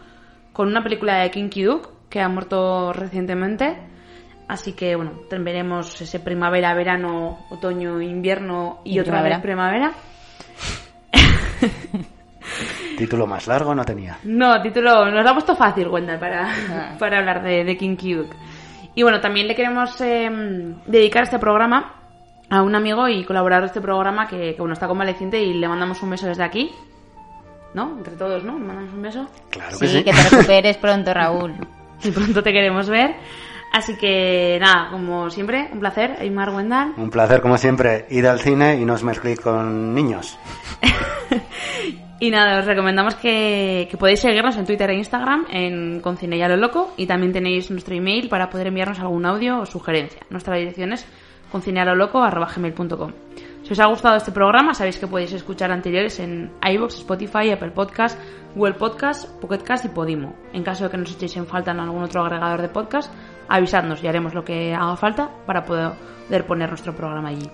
con una película de Kinky Duke que ha muerto recientemente. Así que bueno, veremos ese primavera, verano, otoño, invierno y, Y otra vez primavera. primavera. Título más largo no tenía. No, título, nos lo ha puesto fácil, Wendell, para, para hablar de, de Kinky Duke. Y bueno, también le queremos eh, dedicar este programa a un amigo y colaborador de este programa que, que, bueno, está convaleciente y le mandamos un beso desde aquí. ¿No? Entre todos, ¿no? Mandamos un beso. Claro Sí, que te recuperes pronto, Raúl. Y pronto te queremos ver. Así que nada, como siempre, un placer, Aymar Wendell. Un placer, como siempre, ir al cine y no os mezcléis con niños. Y nada, os recomendamos que, que podéis seguirnos en Twitter e Instagram en Con Cine y a lo Loco y también tenéis nuestro email para poder enviarnos algún audio o sugerencia. Nuestra dirección es concinealoloco.com. Si os ha gustado este programa, sabéis que podéis escuchar anteriores en iVoox, Spotify, Apple Podcast, Google Podcast, Pocket Cast y Podimo. En caso de que nos echéis en falta en algún otro agregador de podcast, avisadnos y haremos lo que haga falta para poder poner nuestro programa allí.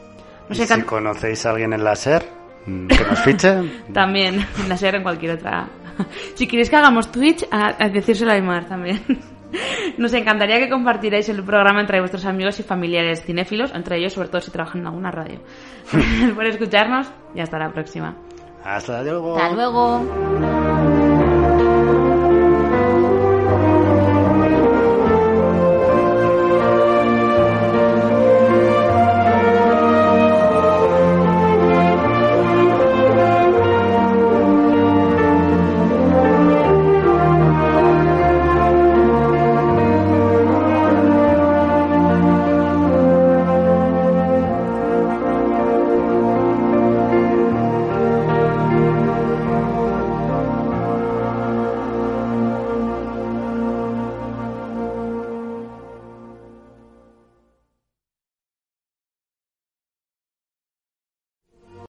Y si conocéis a alguien en la SER, que nos fiche. también, en la SER en cualquier otra. si queréis que hagamos Twitch, a, a decírselo a Aymar también. Nos encantaría que compartierais el programa entre vuestros amigos y familiares cinéfilos, entre ellos sobre todo si trabajan en alguna radio. Por escucharnos y hasta la próxima. Hasta luego. Hasta luego.